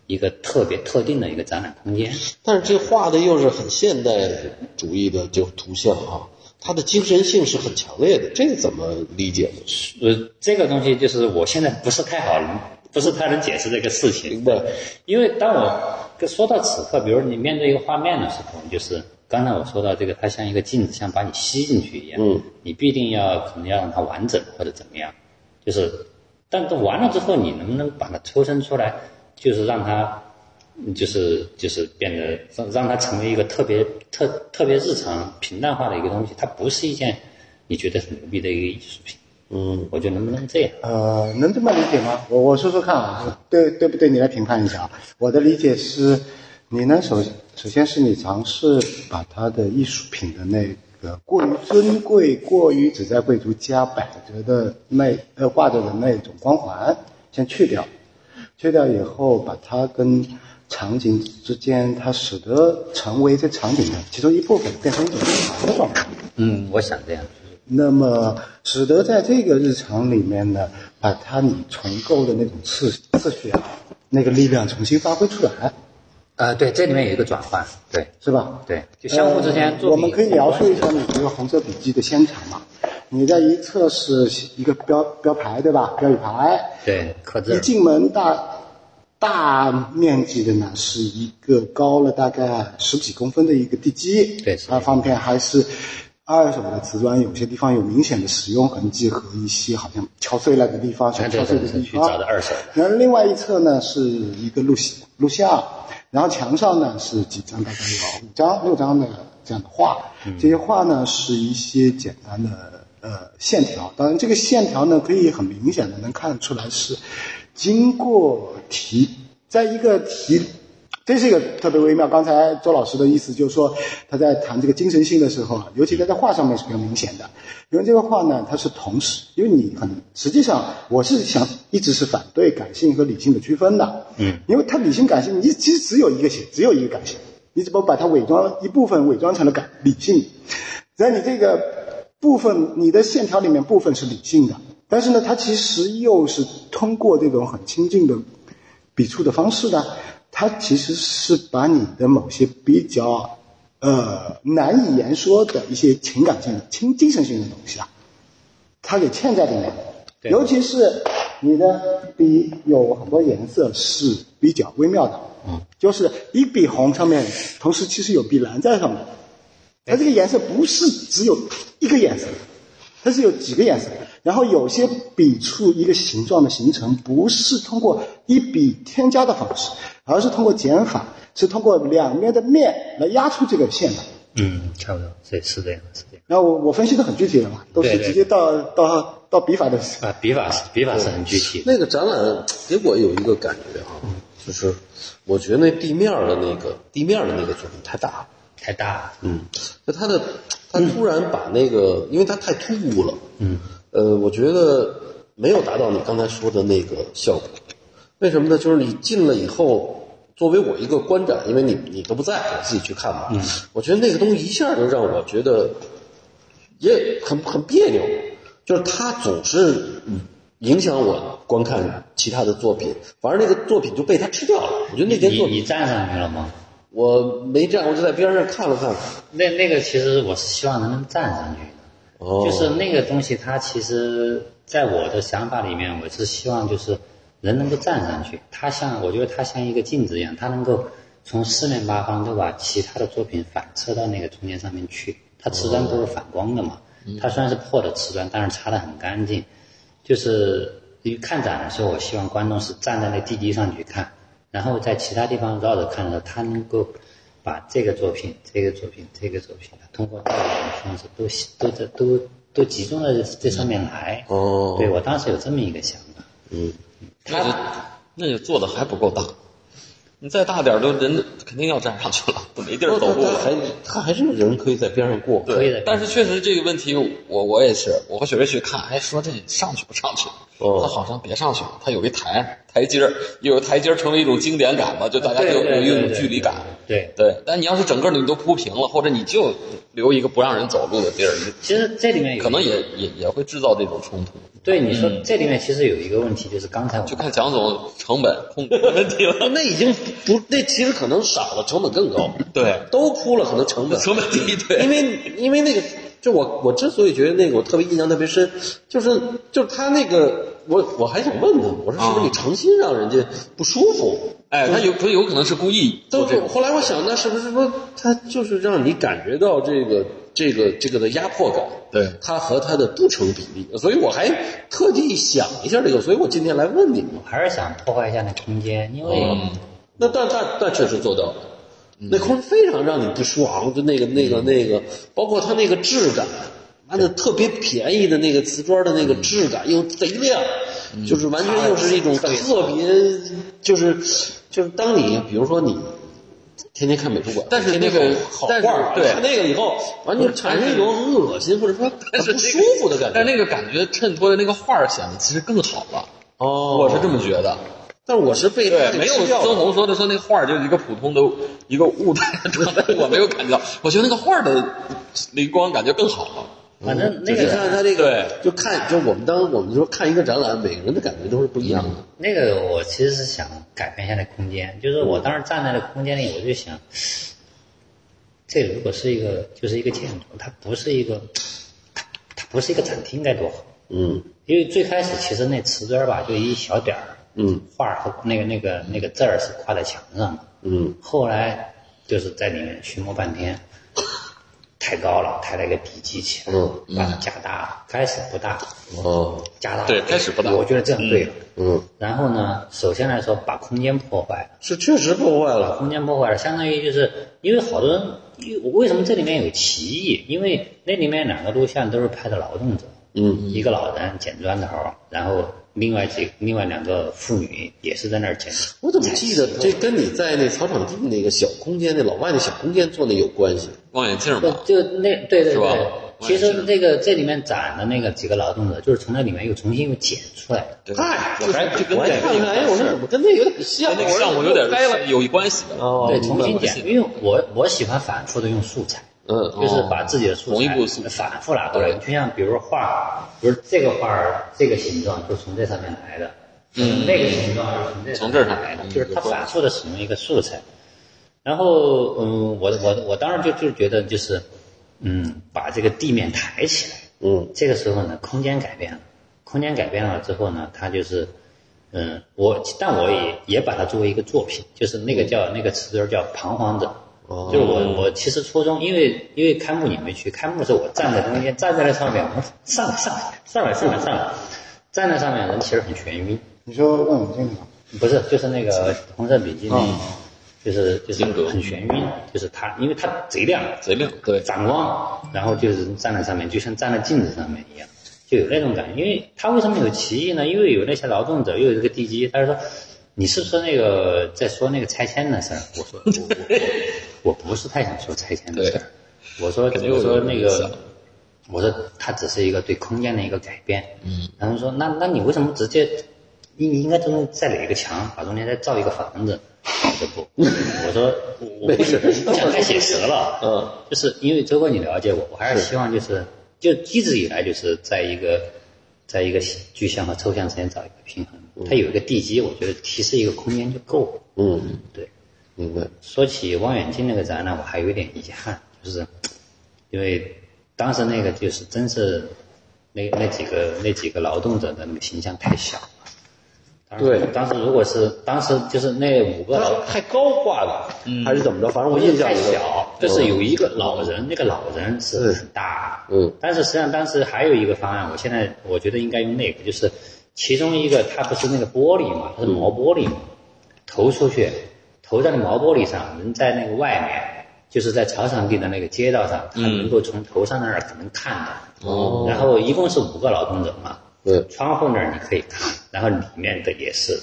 一个特别特定的一个展览空间，但是这画的又是很现代主义的就图像啊，它的精神性是很强烈的，这个怎么理解呢？呃，这个东西就是我现在不是太好，不是太能解释这个事情。明白？因为当我说到此刻，比如你面对一个画面的时候，就是刚才我说到这个，它像一个镜子，像把你吸进去一样。嗯，你必定要可能要让它完整或者怎么样，就是，但是完了之后，你能不能把它抽身出来，就是让它，嗯就是就是变得让让它成为一个特别特特别日常平淡化的一个东西，它不是一件你觉得很牛逼的一个艺术品。嗯，我觉得能不能这样？呃，能这么理解吗？我我说说看啊，对对不对？你来评判一下啊。我的理解是，你能首首先是你尝试把它的艺术品的那个过于尊贵、过于只在贵族家摆着的那呃挂着的那种光环先去掉，去掉以后，把它跟场景之间，它使得成为这场景的其中一部分，变成一种日常的状态。嗯，我想这样。那么，使得在这个日常里面呢，把它你重构的那种次次序啊，那个力量重新发挥出来，呃，对，这里面有一个转换，对是吧？对，就相互之间呃我们可以描述一下你这个红色笔记的现场嘛？你在一侧是一个标标牌，对吧？标语牌。对刻字一进门大大面积的呢，是一个高了大概十几公分的一个地基。对是它方面还是二手的瓷砖有些地方有明显的使用痕迹和一些好像敲碎了的地方，小敲碎的地方。找的二手。然后另外一侧呢是一个录像录像，然后墙上呢是几张大概有五张六张的这样的画，这些画呢是一些简单的呃线条，当然这个线条呢可以很明显的能看出来是经过提，在一个提。这是一个特别微妙。刚才周老师的意思就是说，他在谈这个精神性的时候啊，尤其在在画上面是比较明显的。因为这个画呢，它是同时，因为你很实际上，我是想一直是反对感性和理性的区分的。嗯，因为它理性感性，你其实只有一个写，只有一个感性，你只不过把它伪装一部分伪装成了感理性，在你这个部分，你的线条里面部分是理性的，但是呢，它其实又是通过这种很亲近的笔触的方式呢，它其实是把你的某些比较呃难以言说的一些情感性的、精精神性的东西啊，它给嵌在里面。对尤其是你的笔有很多颜色是比较微妙的，嗯，就是一笔红上面同时其实有笔蓝在上面，它这个颜色不是只有一个颜色，它是有几个颜色。然后有些笔触一个形状的形成，不是通过一笔添加的方式，而是通过减法，是通过两面的面来压出这个线的。嗯，差不多，对，是这样，是这样。然后我我分析的很具体了嘛，都是直接到到到笔法的。啊，笔法是笔法是很具体的。那个展览给我有一个感觉哈，就是我觉得那地面的那个地面的那个作品太大了，太大了，嗯，就他的他突然把那个，因为它太突兀了，嗯，呃，我觉得没有达到你刚才说的那个效果。为什么呢？就是你进了以后，作为我一个观展，因为你你都不在，我自己去看嘛，嗯，我觉得那个东西一下就让我觉得也很很别扭，就是它总是嗯影响我观看其他的作品，反而那个作品就被它吃掉了。我觉得那件你作品你站上去了吗？我没站，我就在边上看了看。那那个其实我是希望能站上去的，哦就是那个东西，它其实在我的想法里面，我是希望就是人能够站上去，它像我觉得它像一个镜子一样，它能够从四面八方都把其他的作品反射到那个中间上面去。它瓷砖都是反光的嘛，它虽然是破的瓷砖，但是擦得很干净。就是因为看展的时候，我希望观众是站在那地基上去看，然后在其他地方绕着看的时候，他能够把这个作品、这个作品、这个作品，通过倒影的方式都都都都都集中在这这上面来。哦对我当时有这么一个想法。嗯，他就那就做的还不够大，你再大点儿都人肯定要站上去了，都没地儿走路了。他还他还是人可以在边上过。可以的但是确实这个问题，我我也是，我和雪瑞去看，哎，说这上去不上去？哦他好像别上去了，他有一台台阶儿，有台阶儿成为一种经典感嘛，就大家有有一种距离感。对，对，但你要是整个你都铺平了，或者你就留一个不让人走路的地儿，其实这里面可能也也也会制造这种冲突。对你说这里面其实有一个问题，就是刚才我就看蒋总成本控制的问题了。*laughs* 那已经不，那其实可能少了，成本更高。*laughs* 对都铺了，可能成本成本低，对，因为因为那个，就我我之所以觉得那个我特别印象特别深，就是就是他那个，我我还想问他，我说是不是你诚心让人家不舒服？哎，他有他有可能是故意做都这个。后来我想，那是不是说他就是让你感觉到这个这个这个的压迫感？对。它和它的不成比例，所以我还特地想一下这个，所以我今天来问你嘛。我还是想破坏一下那空间，因为、嗯。那但但但确实做到了，那空非常让你不爽，就那个那个那个，包括它那个质感，妈的特别便宜的那个瓷砖的那个质感又贼亮，就是完全又是一种特别，就是就是当你比如说你。天天看美术馆，但是那个好画儿，对看那个以后，完全产生一种很恶心或者说但是很不舒服的感觉。但是那个感觉衬托的那个画儿显得其实更好了。哦我是这么觉得。但是我是被对，没有曾红说的说那画儿就是一个普通的 *laughs* 一个物态的状态，我没有感觉到。我觉得那个画儿的灵光感觉更好了。反正那你个看他这个对，就看就我们当我们说看一个展览，每个人的感觉都是不一样的。那个我其实是想改变一下那空间，就是我当时站在那空间里，我就想，这如果是一个就是一个建筑，它不是一个，它它不是一个展厅该多好。嗯因为最开始其实那瓷砖吧，就一小点儿，嗯画和那个那个那个字儿是挂在墙上的。嗯后来就是在里面寻摸半天，太高了，抬了一个地基起来，嗯把它加大，开始不大，哦，加大，对开始不大我觉得这样对了。嗯，然后呢，首先来说把空间破坏了。是确实破坏了。空间破坏了，相当于就是因为好多人，因为为什么这里面有歧义？因为那里面两个录像都是拍的劳动者，嗯，一个老人捡砖头，然后另外几另外两个妇女也是在那儿捡。我怎么记得这跟你在那草场地那个小空间，那老外那小空间做那有关系？望远镜不嘛，就那对对是吧对，其实这个这里面展的那个几个劳动者，就是从那里面又重新又捡出来的。对嗨，我还就跟我看看，哎，我说怎么跟那有点像？跟那个项目有点。有关系的。哦，对，重新捡，因为我我喜欢反复的用素材。嗯，就是把自己的素材反复拿过来，就像比如说画，比如这个画儿这个形状就是从这上面来的，嗯，那个形状是从这从这儿上来的，嗯就是他反复的使用一个素材。然后，嗯，我我我当时就就觉得就是，嗯，把这个地面抬起来，嗯这个时候呢，空间改变了，空间改变了之后呢，它就是，嗯，我但我也也把它作为一个作品，就是那个叫那个词根儿叫彷徨者。哦就是我我其实初中，因为因为开幕你没去，开幕的时候我站在中间，站在那上面，我说上来上来上来上来上来，站在上面人其实很眩晕，你说望远镜吗？不是就是那个红色笔记那嗯，就是就是很眩晕，就是它因为它贼亮，贼亮，对，反光，然后就是站在上面，就像站在镜子上面一样，就有那种感觉。因为他为什么有歧义呢？因为有那些劳动者，又有这个地基，他就说。你是说那个在说那个拆迁的事儿？我说我我我不是太想说拆迁的事儿，我说我说那个，我说它只是一个对空间的一个改变。嗯，然后说那那你为什么直接你你应该中间再垒一个墙，把中间再造一个房子？我说不，*laughs* 我说我我不是不想太写实了。*laughs* 嗯，就是因为周哥你了解我，我还是希望就是就一直以来就是在一个在一个具象和抽象之间找一个平衡。它有一个地基，我觉得提示一个空间就够了。嗯，对。明白。说起望远镜那个展览，我还有点遗憾，就是因为当时那个就是真是那那几个那几个劳动者的那个形象太小了。对当时如果是当时就是那五个劳太高挂了，还是怎么着？反正我印象太小，就是有一个老人，那个老人是很大，嗯，但是实际上当时还有一个方案，我现在我觉得应该用那个，就是其中一个它不是那个玻璃嘛，它是磨玻璃嘛，投出去，投在那毛玻璃上，人在那个外面，就是在草场地的那个街道上，他能够从头上那儿可能看到，哦。然后一共是五个劳动者嘛，对，窗户那儿你可以看，然后里面的也是，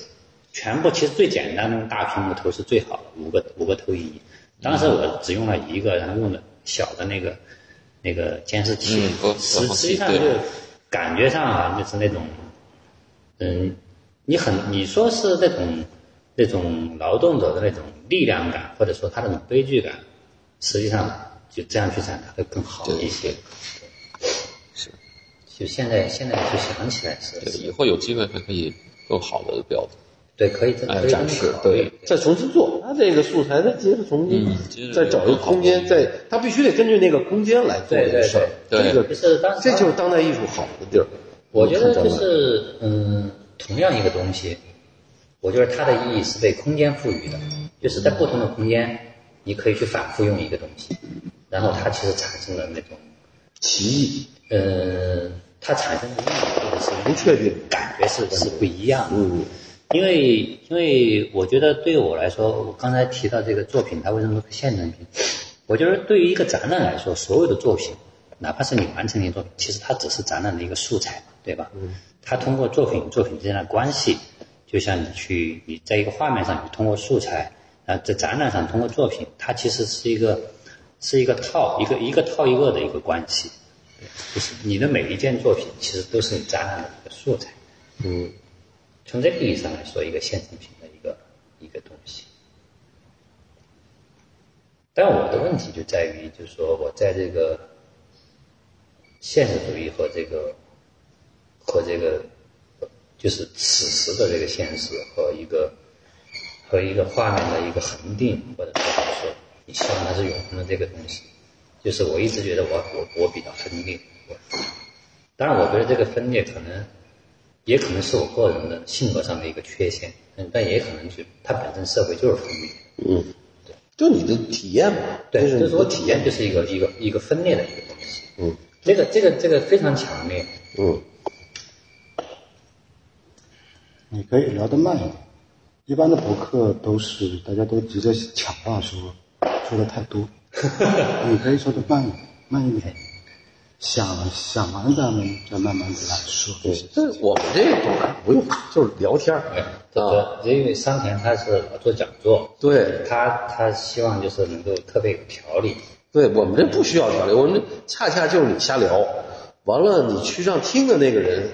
全部其实最简单的大屏幕投是最好的，五个五个投影仪。当时我只用了一个，然后用的小的那个那个监视器实实际上就感觉上啊，就是那种，嗯，你很你说是那种那种劳动者的那种力量感，或者说他那种悲剧感，实际上就这样去展开会更好一些。是，就现在现在就想起来是，对，以后有机会还可以更好的标的。对，可以再展示对再重新做，他这个素材他接着重新，再找一个空间，再他必须得根据那个空间来做对对这个事儿。对这个就是当这就是当代艺术好的地儿。我觉得就是嗯，同样一个东西，我觉得它的意义是被空间赋予的，就是在不同的空间，你可以去反复用一个东西，然后它其实产生了那种奇异，呃，它产生的意义或者是不确定感觉是是不一样的。嗯，因为因为我觉得对我来说，我刚才提到这个作品，它为什么是现成品？我觉得对于一个展览来说，所有的作品，哪怕是你完成的作品，其实它只是展览的一个素材，对吧？嗯。它通过作品与作品之间的关系，就像你去你在一个画面上，你通过素材，然后在展览上通过作品，它其实是一个是一个套一个一个套一个的一个关系，就是你的每一件作品其实都是你展览的一个素材。嗯，从这个意义上来说，一个现成品的一个一个东西。但我的问题就在于，就是说我在这个现实主义和这个和这个就是此时的这个现实和一个和一个画面的一个恒定，或者说说你希望它是永恒的这个东西，就是我一直觉得我我我比较分裂。我当然，我觉得这个分裂可能也可能是我个人的性格上的一个缺陷，嗯，但也可能就它本身社会就是分裂。嗯，对就你的体验嘛，对，就是我体验就是一个一个一个分裂的一个东西。嗯这个这个这个非常强烈。嗯你可以聊得慢一点。一般的博客都是大家都急着抢话说，说的太多。*laughs* 你可以说的慢一点，慢一点，想想完咱们再慢慢的来说对。这我们这个博客不用，就是聊天儿对，因为桑田他是老做讲座，对他他希望就是能够特别有条理。对，我们这不需要条理，我们这恰恰就是你瞎聊，完了你去让听的那个人，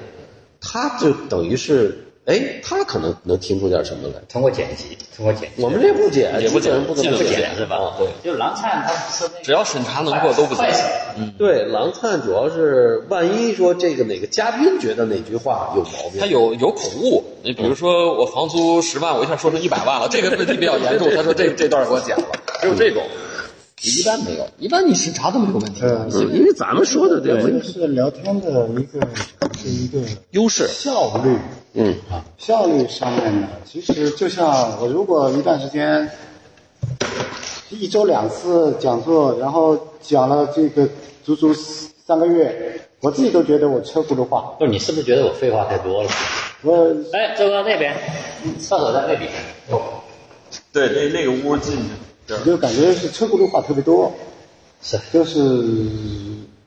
他就等于是，哎，他可能能听出点什么来。通过剪辑，通过剪辑，我们这不剪，也不剪不怎么剪是吧？啊对，就狼灿他不是那个只要审查能过都不快剪手。对，狼灿主要是万一说这个哪个嘉宾觉得哪句话有毛病，他有有口误，你比如说我房租十万，我一下说成一百万了，这个问题比较严重。他说这这段给我剪了，只有这种，一般没有，一般你审查都没有问题。嗯，因为咱们说的这这个个是聊天的一个是一个优势，效率。嗯啊，效率上面呢，其实就像我如果一段时间一周两次讲座，然后讲了这个足足三个月，我自己都觉得我车轱辘话。不是你是不是觉得我废话太多了？我哎，周哥那边，厕所在那里。对，那那个屋进去，就感觉是车轱辘话特别多，是就是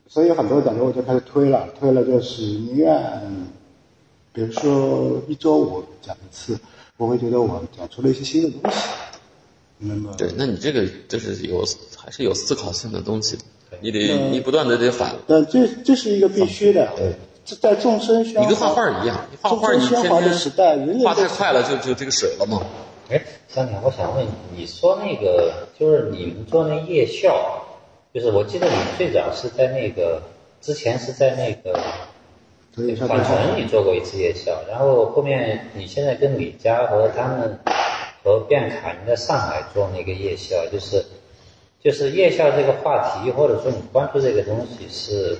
所以很多讲座我就开始推了，推了就是宁愿，比如说一周我讲一次，我会觉得我讲出了一些新的东西。那么对，那你这个就是有还是有思考性的东西，你得你不断的得反。但这这是一个必须的。这在众生喧哗，你跟画画一样，你画画你天天画太快了，就就这个水了嘛。哎，香甜，我想问，你说那个就是你们做那夜校，就是我记得你最早是在那个之前是在那个所以缓城你做过一次夜校，然后后面你现在跟李佳和他们和卞卡你在上海做那个夜校，就是就是夜校这个话题，或者说你关注这个东西是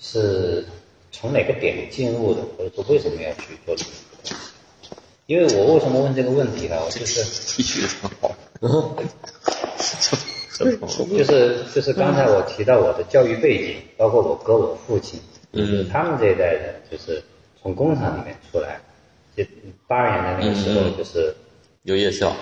是从哪个点进入的，或者说为什么要去做这个东西？因为我为什么问这个问题呢？我就是提取的很好。*laughs* 就是就是刚才我提到我的教育背景，包括我哥我父亲，就是他们这一代人，就是从工厂里面出来，就八二年的那个时候，就是有夜校，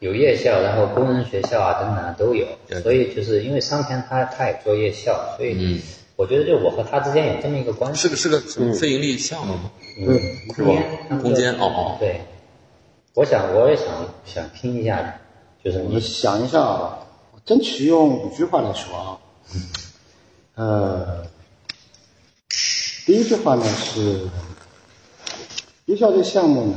有夜校，然后工人学校啊等等啊都有，所以就是因为商田他他也做夜校，所以嗯。我觉得就我和他之间有这么一个关系，是个是个什么非盈利项目吗？对，是吧空间哦哦。对，我想我也想想听一下，就是你想一下啊，争取用五句话来说啊。*laughs* 呃，第一句话呢是，夜校这项目呢，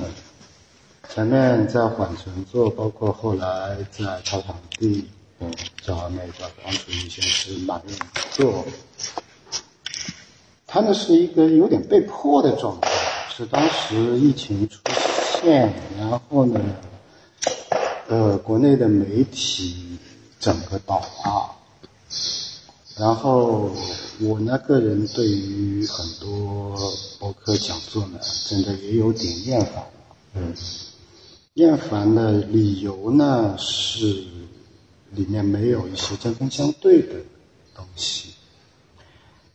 前面在缓存做，包括后来在草场地，找那个王楚瑜先生满愿做，他呢是一个有点被迫的状态，是当时疫情出现，然后呢，呃，国内的媒体整个倒啊，然后我呢个人对于很多博客讲座呢，真的也有点厌烦。嗯，厌烦的理由呢是里面没有一些针锋相对的东西。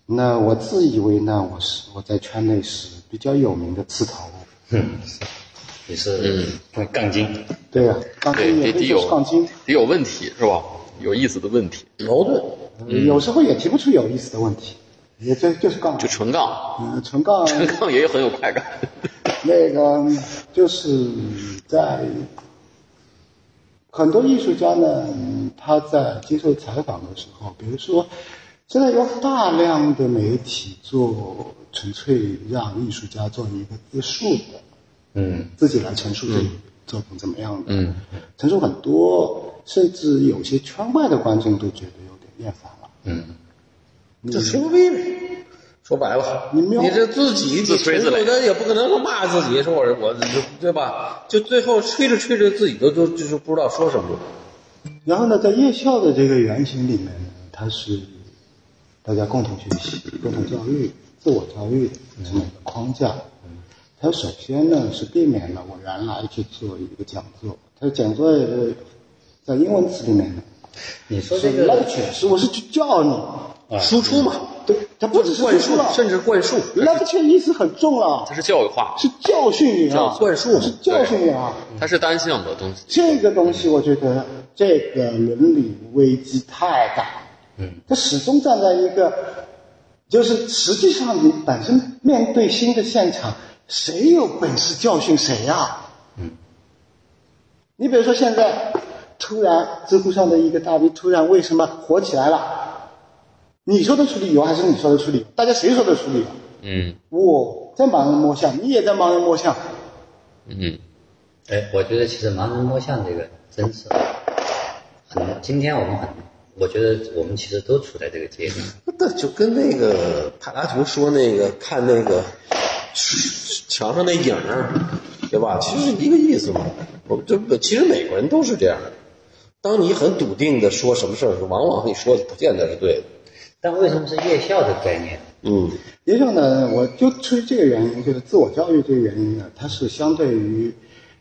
那我自以为呢，我是我在圈内是比较有名的刺头。哼你是嗯杠精，对呀、杠对，精也是杠精。得有问题是吧？有意思的问题，矛盾。嗯。有时候也提不出有意思的问题，也就就是杠，就纯杠，嗯，纯杠，*laughs* 纯杠也很有快感。*laughs* 那个就是在很多艺术家呢，嗯他在接受采访的时候，比如说现在有大量的媒体做纯粹让艺术家做一个自述的，嗯，自己来陈述这个作品怎么样的，嗯，陈述很多，甚至有些圈外的观众都觉得厌烦了。嗯，这吹牛逼呗。说白了，你没有这自己自吹自擂的也不可能说骂自己，说我我对吧？就最后吹着吹着自己都都就是不知道说什么了。然后呢，在夜校的这个原型里面呢，它是大家共同学习、共同教育、自我教育的这么一个框架。它首先呢是避免了我原来去做一个讲座，它讲座呃在英文词里面呢，是你说这个我是去教你，输出嘛，对，他不只是灌输甚至灌输，lecture 意思很重了它，是教育化，是教训你啊，灌输是教训你啊。它是单向的东西。这个东西，我觉得这个伦理危机太大。嗯，他始终站在一个，就是实际上你本身面对新的现场，谁有本事教训谁呀、嗯，你比如说现在突然知乎上的一个大 V 突然为什么火起来了？你说得出理由还是你说得出理由？大家谁说得出理由？嗯我在盲人摸象，你也在盲人摸象。嗯，哎，我觉得其实盲人摸象这个真是很，今天我们很，我觉得我们其实都处在这个阶段。那就跟那个柏拉图说那个看那个墙上那影儿，对吧？其实一个意思嘛。我这其实每个人都是这样的。当你很笃定的说什么事儿往往你说的不见得是对的。但为什么是夜校的概念？嗯，夜校呢，我就出于这个原因，就是自我教育这个原因呢，它是相对于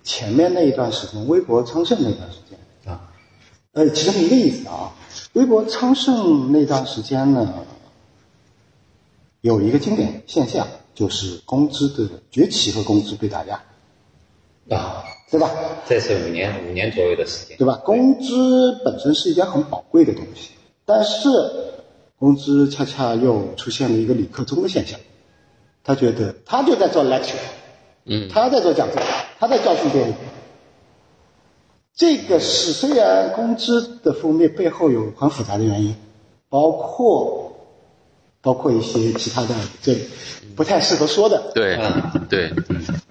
前面那一段时间微博昌盛那段时间啊，呃，其中一个意思啊，微博昌盛那段时间呢，有一个经典现象，就是工资的崛起和工资被打压，啊，对吧？这是五年五年左右的时间。对吧？工资本身是一件很宝贵的东西，但是工资恰恰又出现了一个李克忠的现象，他觉得他就在做 lecture，嗯他在做讲座，他在教训别人。这个是虽然工资的负面背后有很复杂的原因，包括包括一些其他的这不太适合说的，对嗯对，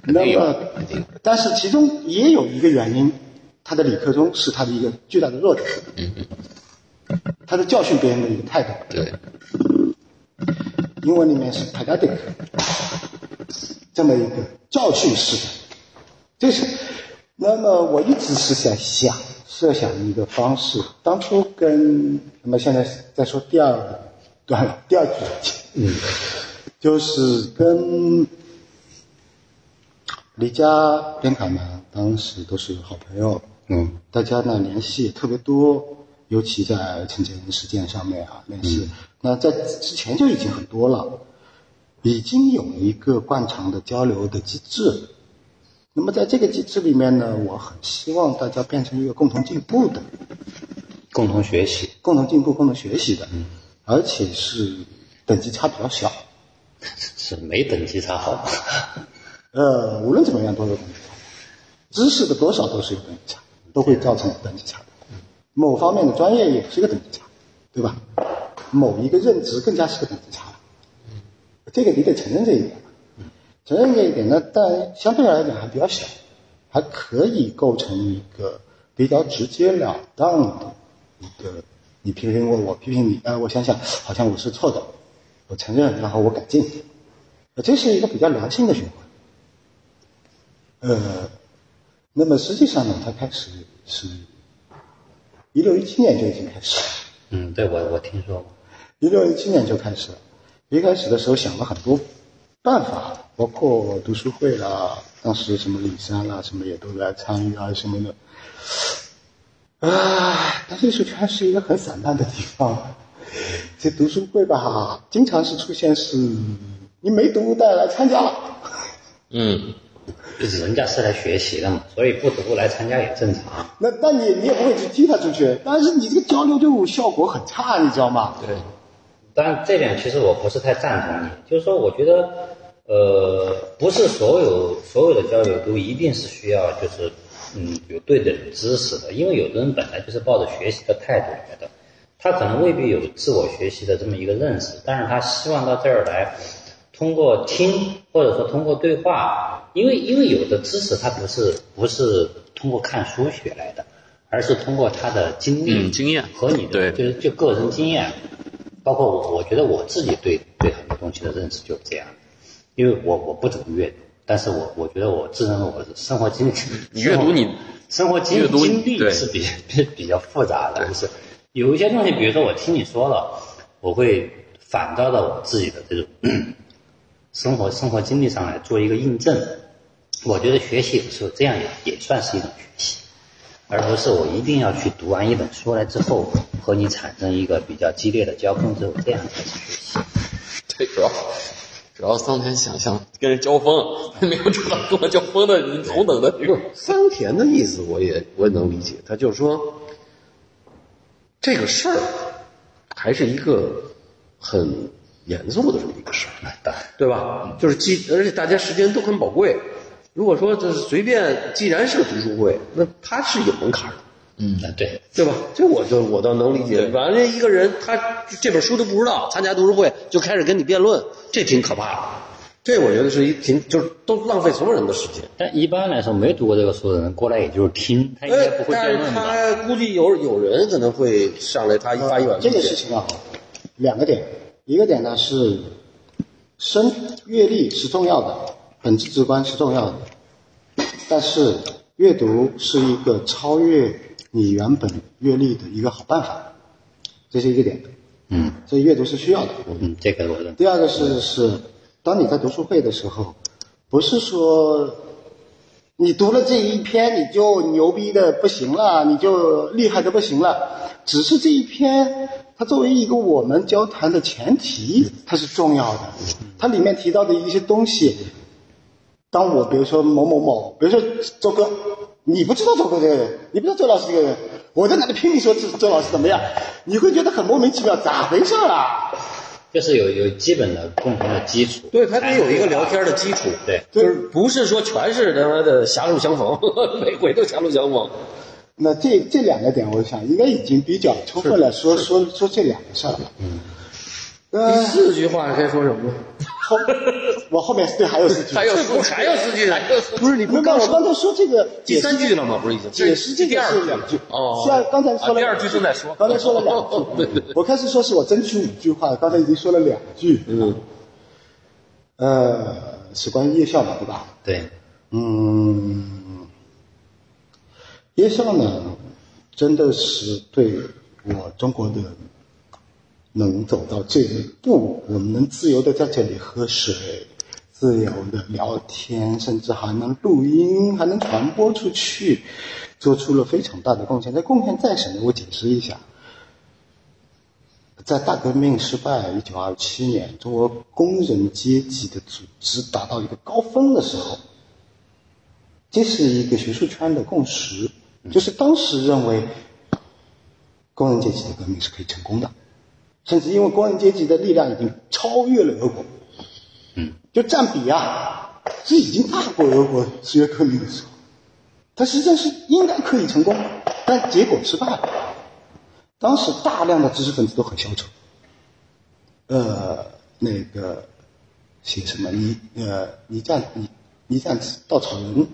那么，但是其中也有一个原因，他的理科中是他的一个巨大的弱点，他的教训别人的一个态度，对，英文里面是 pedagogic，这么一个教训式的，就是，那么我一直是在想设想一个方式，当初跟那么现在在说第二段第二句，嗯，就是跟李佳、边凯呢，当时都是好朋友，嗯，大家呢联系也特别多，尤其在陈建仁事件上面啊联系，那在之前就已经很多了，已经有一个惯常的交流的机制。那么在这个机制里面呢，我很希望大家变成一个共同进步的、共同学习，共同进步、共同学习的，而且是等级差比较小。*laughs* 是没等级差好吗？呃，无论怎么样都有等级差，知识的多少都是有等级差，都会造成等级差的。某方面的专业也是个等级差，对吧？某一个任职更加是个等级差，这个你得承认这一点。承认这一点呢，但相对来讲还比较小，还可以构成一个比较直截了当的一个，你批评我，我批评你，呃，我想想，好像我是错的，我承认，然后我改进，呃这是一个比较良性的循环。呃，那么实际上呢，它开始是一六一七年就已经开始了。嗯，对我我听说过。一六一七年就开始了，一开始的时候想了很多办法，包括读书会啦，当时什么李山啦，什么也都来参与啊什么的。啊，但艺术圈是一个很散漫的地方，这读书会吧，经常是出现是，你没读但来参加了，嗯，人家是来学习的嘛，所以不读来参加也正常。那那你你也不会去踢他出去，但是你这个交流就效果很差，你知道吗？对，但，这点其实我不是太赞同你，就是说，我觉得，呃，不是所有所有的交流都一定是需要就是，嗯，有对等知识的，因为有的人本来就是抱着学习的态度来的，他可能未必有自我学习的这么一个认识，但是他希望到这儿来，通过听或者说通过对话，因为因为有的知识他不是不是通过看书学来的，而是通过他的经历、嗯经验和你的就是就个人经验，包括我，我觉得我自己对对很多东西的认识就是这样，因为我我不怎么阅读，但是我我觉得我自认为我是生活经历，你阅读你生活经经历对是比比比较复杂的，就是有一些东西，比如说我听你说了，我会反照到我自己的这种生活生活经历上来做一个印证。我觉得学习有时候这样也也算是一种学习。而不是我一定要去读完一本书来之后和你产生一个比较激烈的交锋之后，这样才是学习。对，主要主要桑田想象跟人交锋，*laughs* 没有找到跟我交锋的人同等的这个。桑田的意思我也我也能理解，他就是说，这个事儿还是一个很严肃的这么一个事儿，对吧？就是既而且大家时间都很宝贵，如果说就是随便，既然是个读书会，那它是有门槛的。嗯，对，对吧？这我就我倒能理解。完了，一个人他这本书都不知道，参加读书会就开始跟你辩论，这挺可怕的。这我觉得是一挺就是都浪费所有人的时间。但一般来说，没读过这个书的人过来也就是听，他应该不会但是辩论吧？他估计有有人可能会上来，他一发一晚这个事情啊，两个点，一个点呢是生阅历是重要的，本质直观是重要的，但是阅读是一个超越你原本阅历的一个好办法，这是一个点。嗯所以阅读是需要的。嗯，这个我认。第二个是是，当你在读书会的时候，不是说你读了这一篇你就牛逼的不行了，你就厉害的不行了，只是这一篇它作为一个我们交谈的前提，它是重要的。它里面提到的一些东西，当我比如说某某某，比如说周哥，你不知道周哥这个人，你不知道周老师这个人，我在那里拼命说周周老师怎么样，你会觉得很莫名其妙，咋回事啊？就是有有基本的共同的基础，对他得有一个聊天的基础，对，就是不是说全是他妈的狭路相逢，*laughs* 每回都狭路相逢。那这这两个点，我想应该已经比较充分了说说说这两个事儿了。嗯，第呃，四句话该说什么？后 *laughs* 我后面对还有四句，还有不是还有四句呢？不是你不是刚，我。刚才说这个第三句了吗？不是已经解释这个第二句。是两句哦虽然刚才说了啊第二句正在说。刚才说了两句，*laughs* 对。对对我开始说是我争取五句话，刚才已经说了两句，嗯，呃，是关于夜校嘛，对吧？对，嗯，夜校呢，真的是对我中国的能走到这一步，我们能自由的在这里喝水，自由的聊天，甚至还能录音，还能传播出去，做出了非常大的贡献。这贡献在什么？我解释一下。在大革命失败，一九二七年，中国工人阶级的组织达到一个高峰的时候，这是一个学术圈的共识，就是当时认为工人阶级的革命是可以成功的，甚至因为工人阶级的力量已经超越了俄国，嗯，就占比啊是已经大过俄国十月革命的时候，它实际上是应该可以成功，但结果失败了。当时大量的知识分子都很消沉，呃，那个写什么你呃泥战泥泥战稻草人，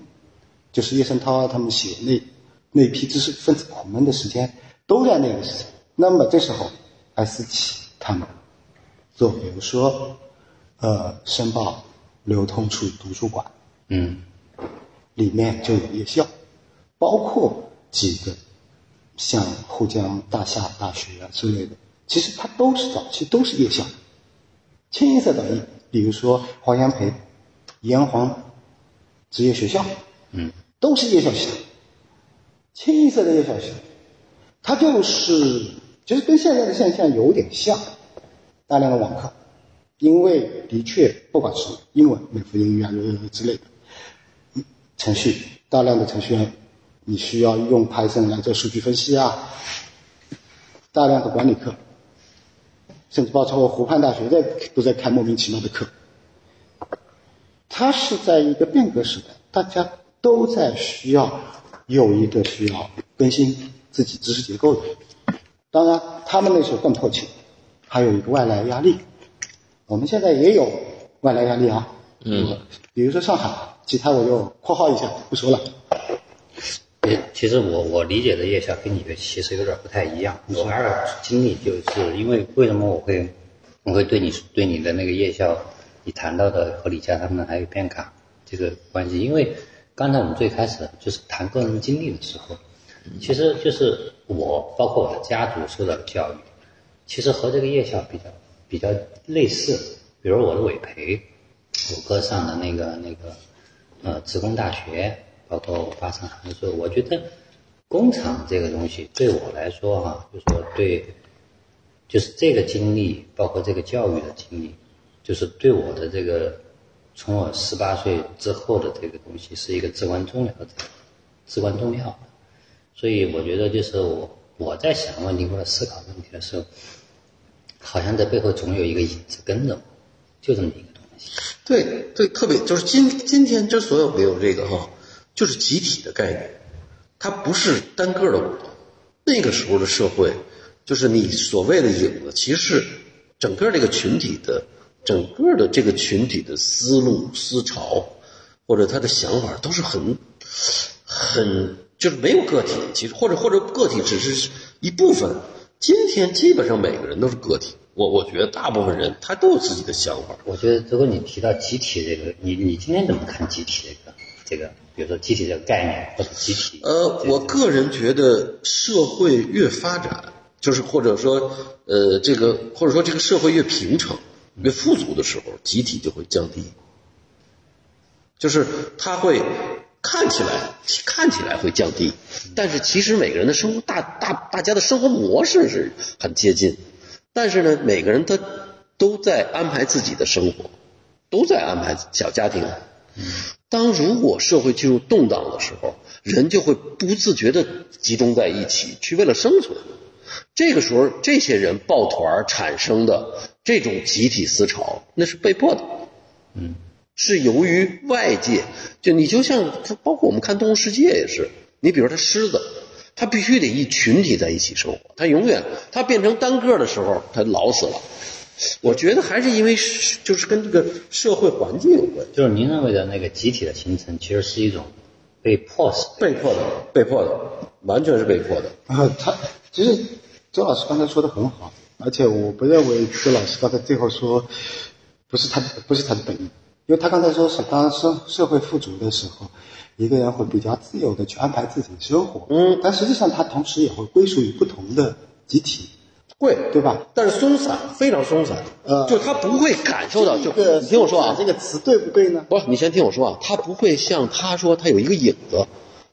就是叶圣涛啊他们写那那批知识分子苦闷的时间，都在那个时间。那么这时候，艾思奇他们。做，比如说呃申报流通处图书馆嗯。里面就有夜校，包括几个像沪江大厦大学啊之类的，其实它都是早期都是夜校，清一色的，比如说黄炎培、炎黄职业学校，嗯，都是夜校系统，清一色的夜校系统，它就是其实跟现在的现象有点像，大量的网课，因为的确不管是英文、美孚英语啊之类的，程序大量的程序员，你需要用 Python 来做数据分析啊，大量的管理课，甚至包括湖畔大学在都在开莫名其妙的课。它是在一个变革时代，大家都在需要有一个需要更新自己知识结构的。当然，他们那时候更迫切，还有一个外来压力。我们现在也有外来压力啊，嗯，比如说上海，其他我就括号一下不说了。也其实我我理解的夜校跟你的其实有点不太一样。我还是经历，就是因为为什么我会我会对你对你的那个夜校，你谈到的和李佳他们还有变卡这个关系，因为刚才我们最开始就是谈个人经历的时候，其实就是我包括我的家族受到的教育，其实和这个夜校比较比较类似。比如我的委培，我哥上的那个那个呃职工大学，包括我爸上杭州，我觉得工厂这个东西对我来说哈、就是说对，就是这个经历，包括这个教育的经历，就是对我的这个从我十八岁之后的这个东西是一个至关重要的，至关重要。所以我觉得就是我我在想问题或者思考问题的时候，好像在背后总有一个影子跟着我，就这么一个东西。对对，特别就是今今天之所以没有这个哈，就是集体的概念，它不是单个的我。那个时候的社会，就是你所谓的影子，其实整个这个群体的整个的这个群体的思路、思潮，或者他的想法都是很很就是没有个体，其实或者或者个体只是一部分。今天基本上每个人都是个体，我我觉得大部分人他都有自己的想法。我觉得，如果你提到集体这个，你你今天怎么看集体这个这个？比如说集体这个概念或者集体？呃，我个人觉得社会越发展，就是或者说呃这个或者说这个社会越平成、越富足的时候，集体就会降低，就是它会看起来看起来会降低，但是其实每个人的生活大大大家的生活模式是很接近，但是呢，每个人他都在安排自己的生活，都在安排小家庭。当如果社会进入动荡的时候，人就会不自觉的集中在一起，去为了生存。这个时候，这些人抱团产生的这种集体思潮，那是被迫的。嗯，是由于外界，就你就像包括我们看《动物世界》也是，你比如它狮子，它必须得一群体在一起生活，它永远它变成单个的时候，它老死了。我觉得还是因为就是跟这个社会环境有关，就是您认为的那个集体的形成，其实是一种被迫使的。被迫的，被迫的，完全是被迫的。啊，他其实周老师刚才说的很好，而且我不认为周老师刚才最后说不是他不是他的本意，因为他刚才说是当社社会富足的时候，一个人会比较自由的去安排自己的生活，嗯但实际上他同时也会归属于不同的集体，会，对吧？但是松散，非常松散，呃就他不会感受到，就你听我说啊，这个词对不对呢？不是，你先听我说啊，他不会像他说他有一个影子，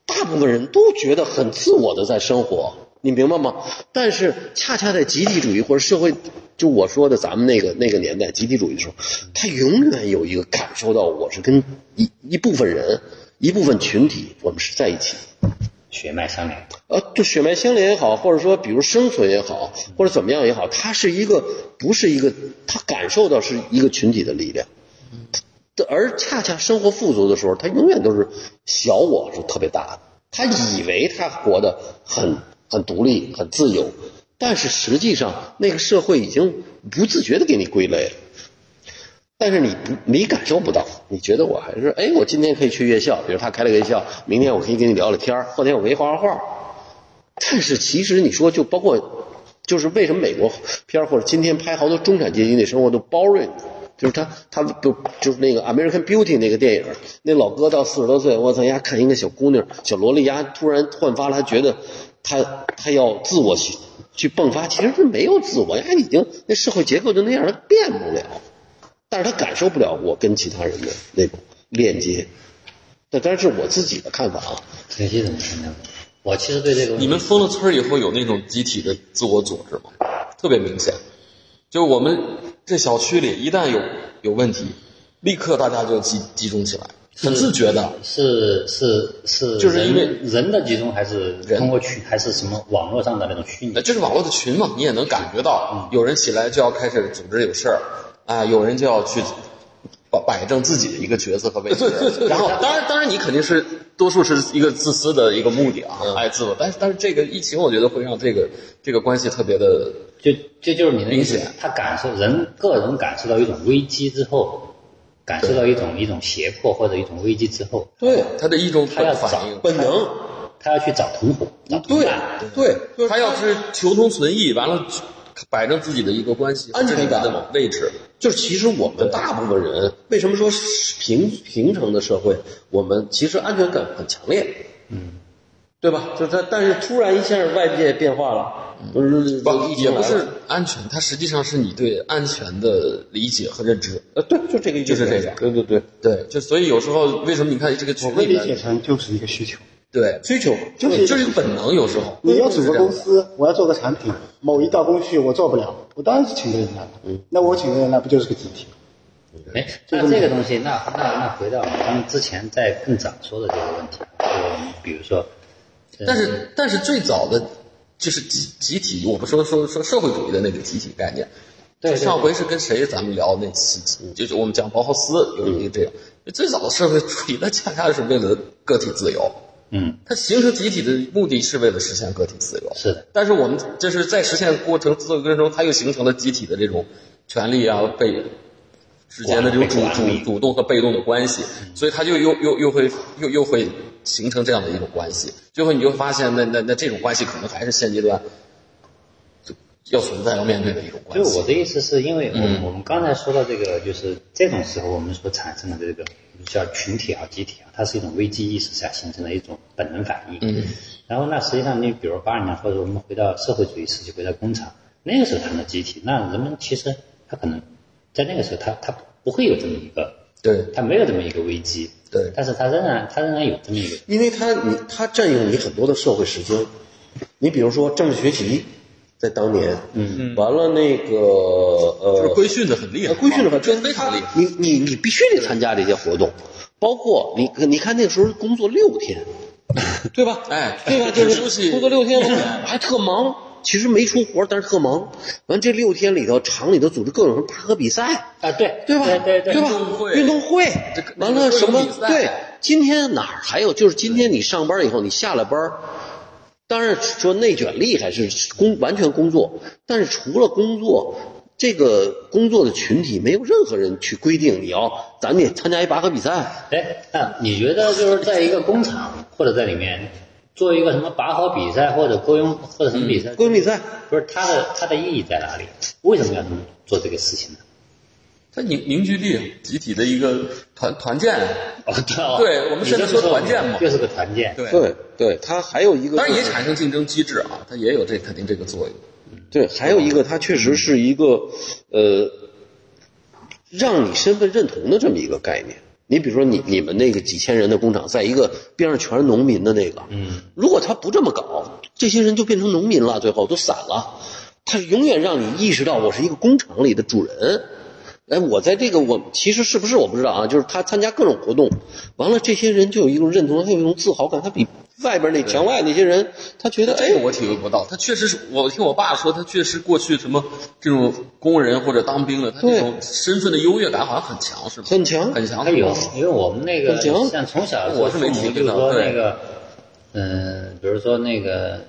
大部分人都觉得很自我的在生活，你明白吗？但是恰恰在集体主义或者社会，就我说的咱们那个那个年代集体主义的时候，他永远有一个感受到我是跟一一部分人、一部分群体，我们是在一起。血脉相连。呃，就血脉相连也好，或者说比如生存也好，或者怎么样也好，他是一个不是一个，他感受到是一个群体的力量。而恰恰生活富足的时候，他永远都是小我是特别大的，他以为他活得很很独立、很自由，但是实际上那个社会已经不自觉的给你归类了。但是你不你感受不到，你觉得我还是哎，我今天可以去夜校，比如他开了个夜校，明天我可以跟你聊聊天后天我可以画画画。但是其实你说，就包括，就是为什么美国片或者今天拍好多中产阶级那生活都 boring，就是他他不就是那个 American Beauty 那个电影，那老哥到四十多岁，我操，丫看一个小姑娘小萝莉丫突然焕发了，他觉得他他要自我去去迸发，其实是没有自我，他已经那社会结构就那样，他变不了。但是他感受不了我跟其他人的那种链接，这当然是我自己的看法啊。陈曦怎么看呢？我其实对这个你们封了村儿以后有那种集体的自我组织吗？特别明显，就是我们这小区里一旦有有问题，立刻大家就集集中起来，很自觉的。是是是，就是因为人人的集中，还是通过群，还是什么网络上的那种虚拟那？这是网络的群嘛，你也能感觉到，有人起来就要开始组织有事儿，啊，有人就要去摆摆正自己的一个角色和位置。然后，当然，当然，你肯定是多数是一个自私的一个目的啊，爱自我。但是，但是这个疫情，我觉得会让这个这个关系特别的就这就是你的意思，他感受人个人感受到一种危机之后，感受到一种一种胁迫或者一种危机之后，对，他的一种他要找反应。本能，他要去找同伙，找同对伴。对，就是他要是求同存异，完了摆正自己的一个关系，安全感的位置。就是其实我们大部分人为什么说平平成的社会，我们其实安全感很强烈，嗯，对吧？就是他，但是突然一下外界变化了，不是也不是安全，它实际上是你对安全的理解和认知。呃，对，就这个意思，就是这个对对对，对，就所以有时候为什么你看这个群我会理解成就是一个需求。对，需求就是就是一个本能，有时候你要组个公司，我要做个产品，某一道工序我做不了，我当然是请个人来。嗯，那我请个人来不就是个集体？哎，那这个东西，那那那回到咱们之前在更早说的这个问题，就比如说。但是但是最早的就是集集体，我不说说说社会主义的那个集体概念。对，上回是跟谁咱们聊那期，就是我们讲包豪斯有一个这样，最早的社会主义，那恰恰是为了个体自由。嗯，它形成集体的目的是为了实现个体自由。是的，但是我们就是在实现过程自由过程中，它又形成了集体的这种权利啊被之间的这种主主主动和被动的关系，所以它就又又又会又又会形成这样的一种关系。最后你就发现，那那那这种关系可能还是现阶段要存在要面对的一种关系。就我的意思是因为我们、我们刚才说到这个，就是这种时候我们所产生的这个叫群体啊、集体啊，它是一种危机意识下形成的一种本能反应。嗯。然后那实际上你比如八二年或者我们回到社会主义时期，回到工厂，那个时候谈的集体，那人们其实他可能在那个时候他他不会有这么一个，对他没有这么一个危机。对但是他仍然他仍然有这么一个。因为他你他占用你很多的社会时间，你比如说政治学习，在当年，嗯，完了那个呃，就是规训的很厉害，规训的很这非常厉害。你你你必须得参加这些活动，包括你你看那个时候工作六天，对吧？哎对吧？就是休息工作六天，还特忙。其实没出活，但是特忙。完这六天里头，厂里头组织各种什么拔河比赛，啊，对对吧？对对吧？运动会运动会，完了什么对，今天哪儿还有？就是今天你上班以后，你下了班儿，当然说内卷厉害是工完全工作，但是除了工作，这个工作的群体没有任何人去规定你要咱得参加一拔河比赛。哎，那你觉得就是在一个工厂或者在里面做一个什么拔河比赛或者雇佣或者什么比赛？雇佣比赛，不是它的它的意义在哪里？为什么要这么做这个事情呢？它凝凝聚力，集体的一个团团建。哦，对哦对我们现在说团建嘛就是个团建。对，对对，它还有一个，当然也产生竞争机制啊，它也有这肯定这个作用。对，还有一个，它确实是一个呃，让你身份认同的这么一个概念。你比如说你，你们那个几千人的工厂，在一个边上全是农民的那个，嗯，如果他不这么搞，这些人就变成农民了，最后都散了。他永远让你意识到，我是一个工厂里的主人。哎，我在这个我其实是不是我不知道啊，就是他参加各种活动，完了这些人就有一种认同，他有一种自豪感，他比外边那墙外那些人，他觉得哎这个我体会不到，他确实是我听我爸说，他确实过去什么这种工人或者当兵的，他这种身份的优越感好像很强，是吧？很强。很强。他有，因为我们那个很强。像从小我是没父母体会到就是说对。那个，嗯，比如说那个，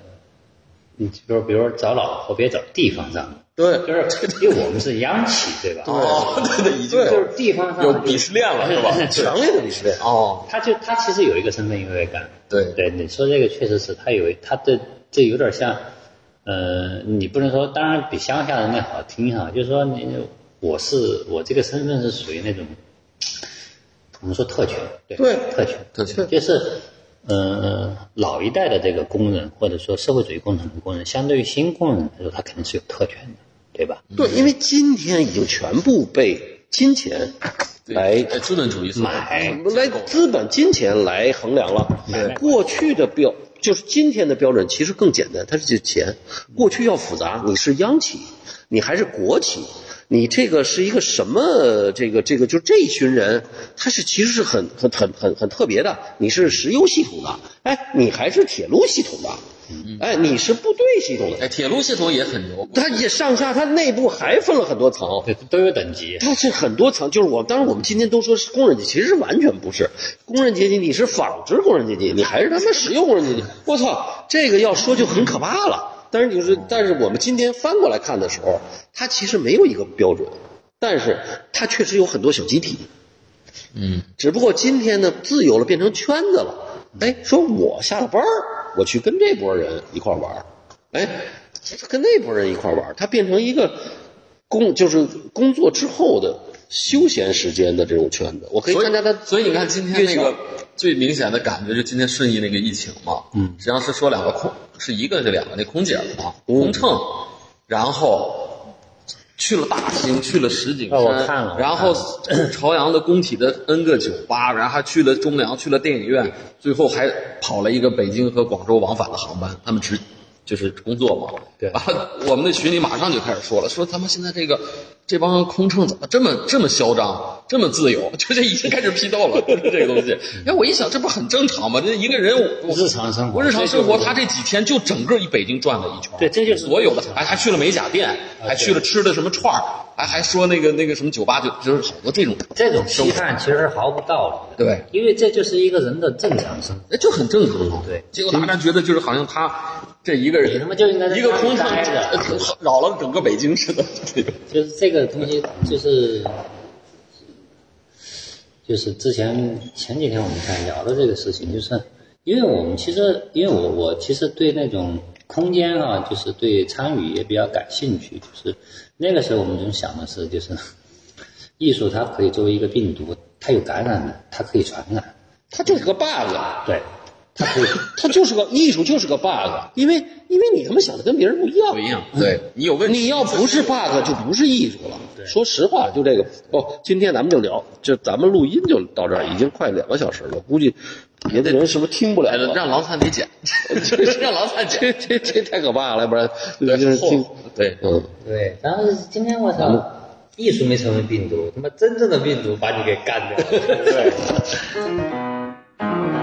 你比如比如说找老婆别找地方上的，对 *laughs* 就是因为我们是央企对吧？哦，*laughs* 对对，已经就是地方上有鄙视链了，是吧？*laughs* 强烈的鄙视链。哦，他就他其实有一个身份优越感。对对，你说这个确实是他有他的这有点像，呃，你不能说，当然比乡下人那好听哈，就是说你我是我这个身份是属于那种，我们说特权，对对特权特权就是。呃，老一代的这个工人，或者说社会主义工厂的工人，相对于新工人来说，他肯定是有特权的，对吧？对，因为今天已经全部被金钱来哎资本主义所买来资本金钱来衡量了。对过去的标就是今天的标准其实更简单，它是钱。过去要复杂，你是央企，你还是国企，你这个是一个什么？这个这个就这一群人，他是其实是很很很很很特别的。你是石油系统的，哎，你还是铁路系统的，哎，你是部队系统的，哎，铁路系统也很牛，它也上下，它内部还分了很多层。对，都有等级。它是很多层，就是我，当然我们今天都说是工人阶级，其实完全不是工人阶级，你是纺织工人阶级，你还是他妈石油工人阶级。我操，这个要说就很可怕了。但是就是，但是我们今天翻过来看的时候，它其实没有一个标准，但是它确实有很多小集体。嗯，只不过今天呢，自由了，变成圈子了。哎，说我下了班儿，我去跟这波人一块玩儿，哎，跟那波人一块玩儿，它变成一个工，就是工作之后的休闲时间的这种圈子。我可以参加他，所以你看今天那个最明显的感觉，就今天顺义那个疫情嘛，嗯，实际上是说两个空，是一个是两个那空姐嘛，空乘，然后去了大兴，去了石景山，看了然后 *clears throat* 朝阳的工体的 N 个酒吧，然后还去了中粮，去了电影院，最后还跑了一个北京和广州往返的航班，他们直。就是工作嘛，对。完了，我们的群里马上就开始说了，说他们现在这个这帮空乘怎么这么这么嚣张，这么自由，*laughs* 就是已经开始批斗了，就是这个东西。哎，我一想，这不很正常吗？这一个人我日常生活我日常生活，他这几天就整个一北京转了一圈，对这就是所有的，还还去了美甲店，还去了吃的什么串儿，还还说那个那个什么酒吧，就就是好多这种，这种批判其实毫无道理的，对因为这就是一个人的正常生活。那就很正常嘛。对结果大家觉得就是好像他这一个人，你他妈就应该在一个空着呃扰了整个北京似的，对。就是这个东西，就是就是之前前几天我们在聊的这个事情，就是因为我们其实，因为我我其实对那种空间啊，就是对参与也比较感兴趣，就是那个时候我们总想的是，就是艺术它可以作为一个病毒，它有感染的，它可以传染，它就是个 bug，对，它可以它就是个艺术，就是个 bug，因为因为你他妈想的跟别人不一样不。一样，对你有问题，你要不是 bug 就不是艺术了。说实话，就这个哦，今天咱们就聊，就咱们录音就到这儿，已经快两个小时了，估计别的人是不是听不了了？哎让郎灿得剪，*laughs* 就是让郎灿这剪，这这太可怕了，要不然对就是听对嗯。对，然后今天我操，艺术没成为病毒，他妈真正的病毒把你给干掉了。*laughs* 对。*laughs*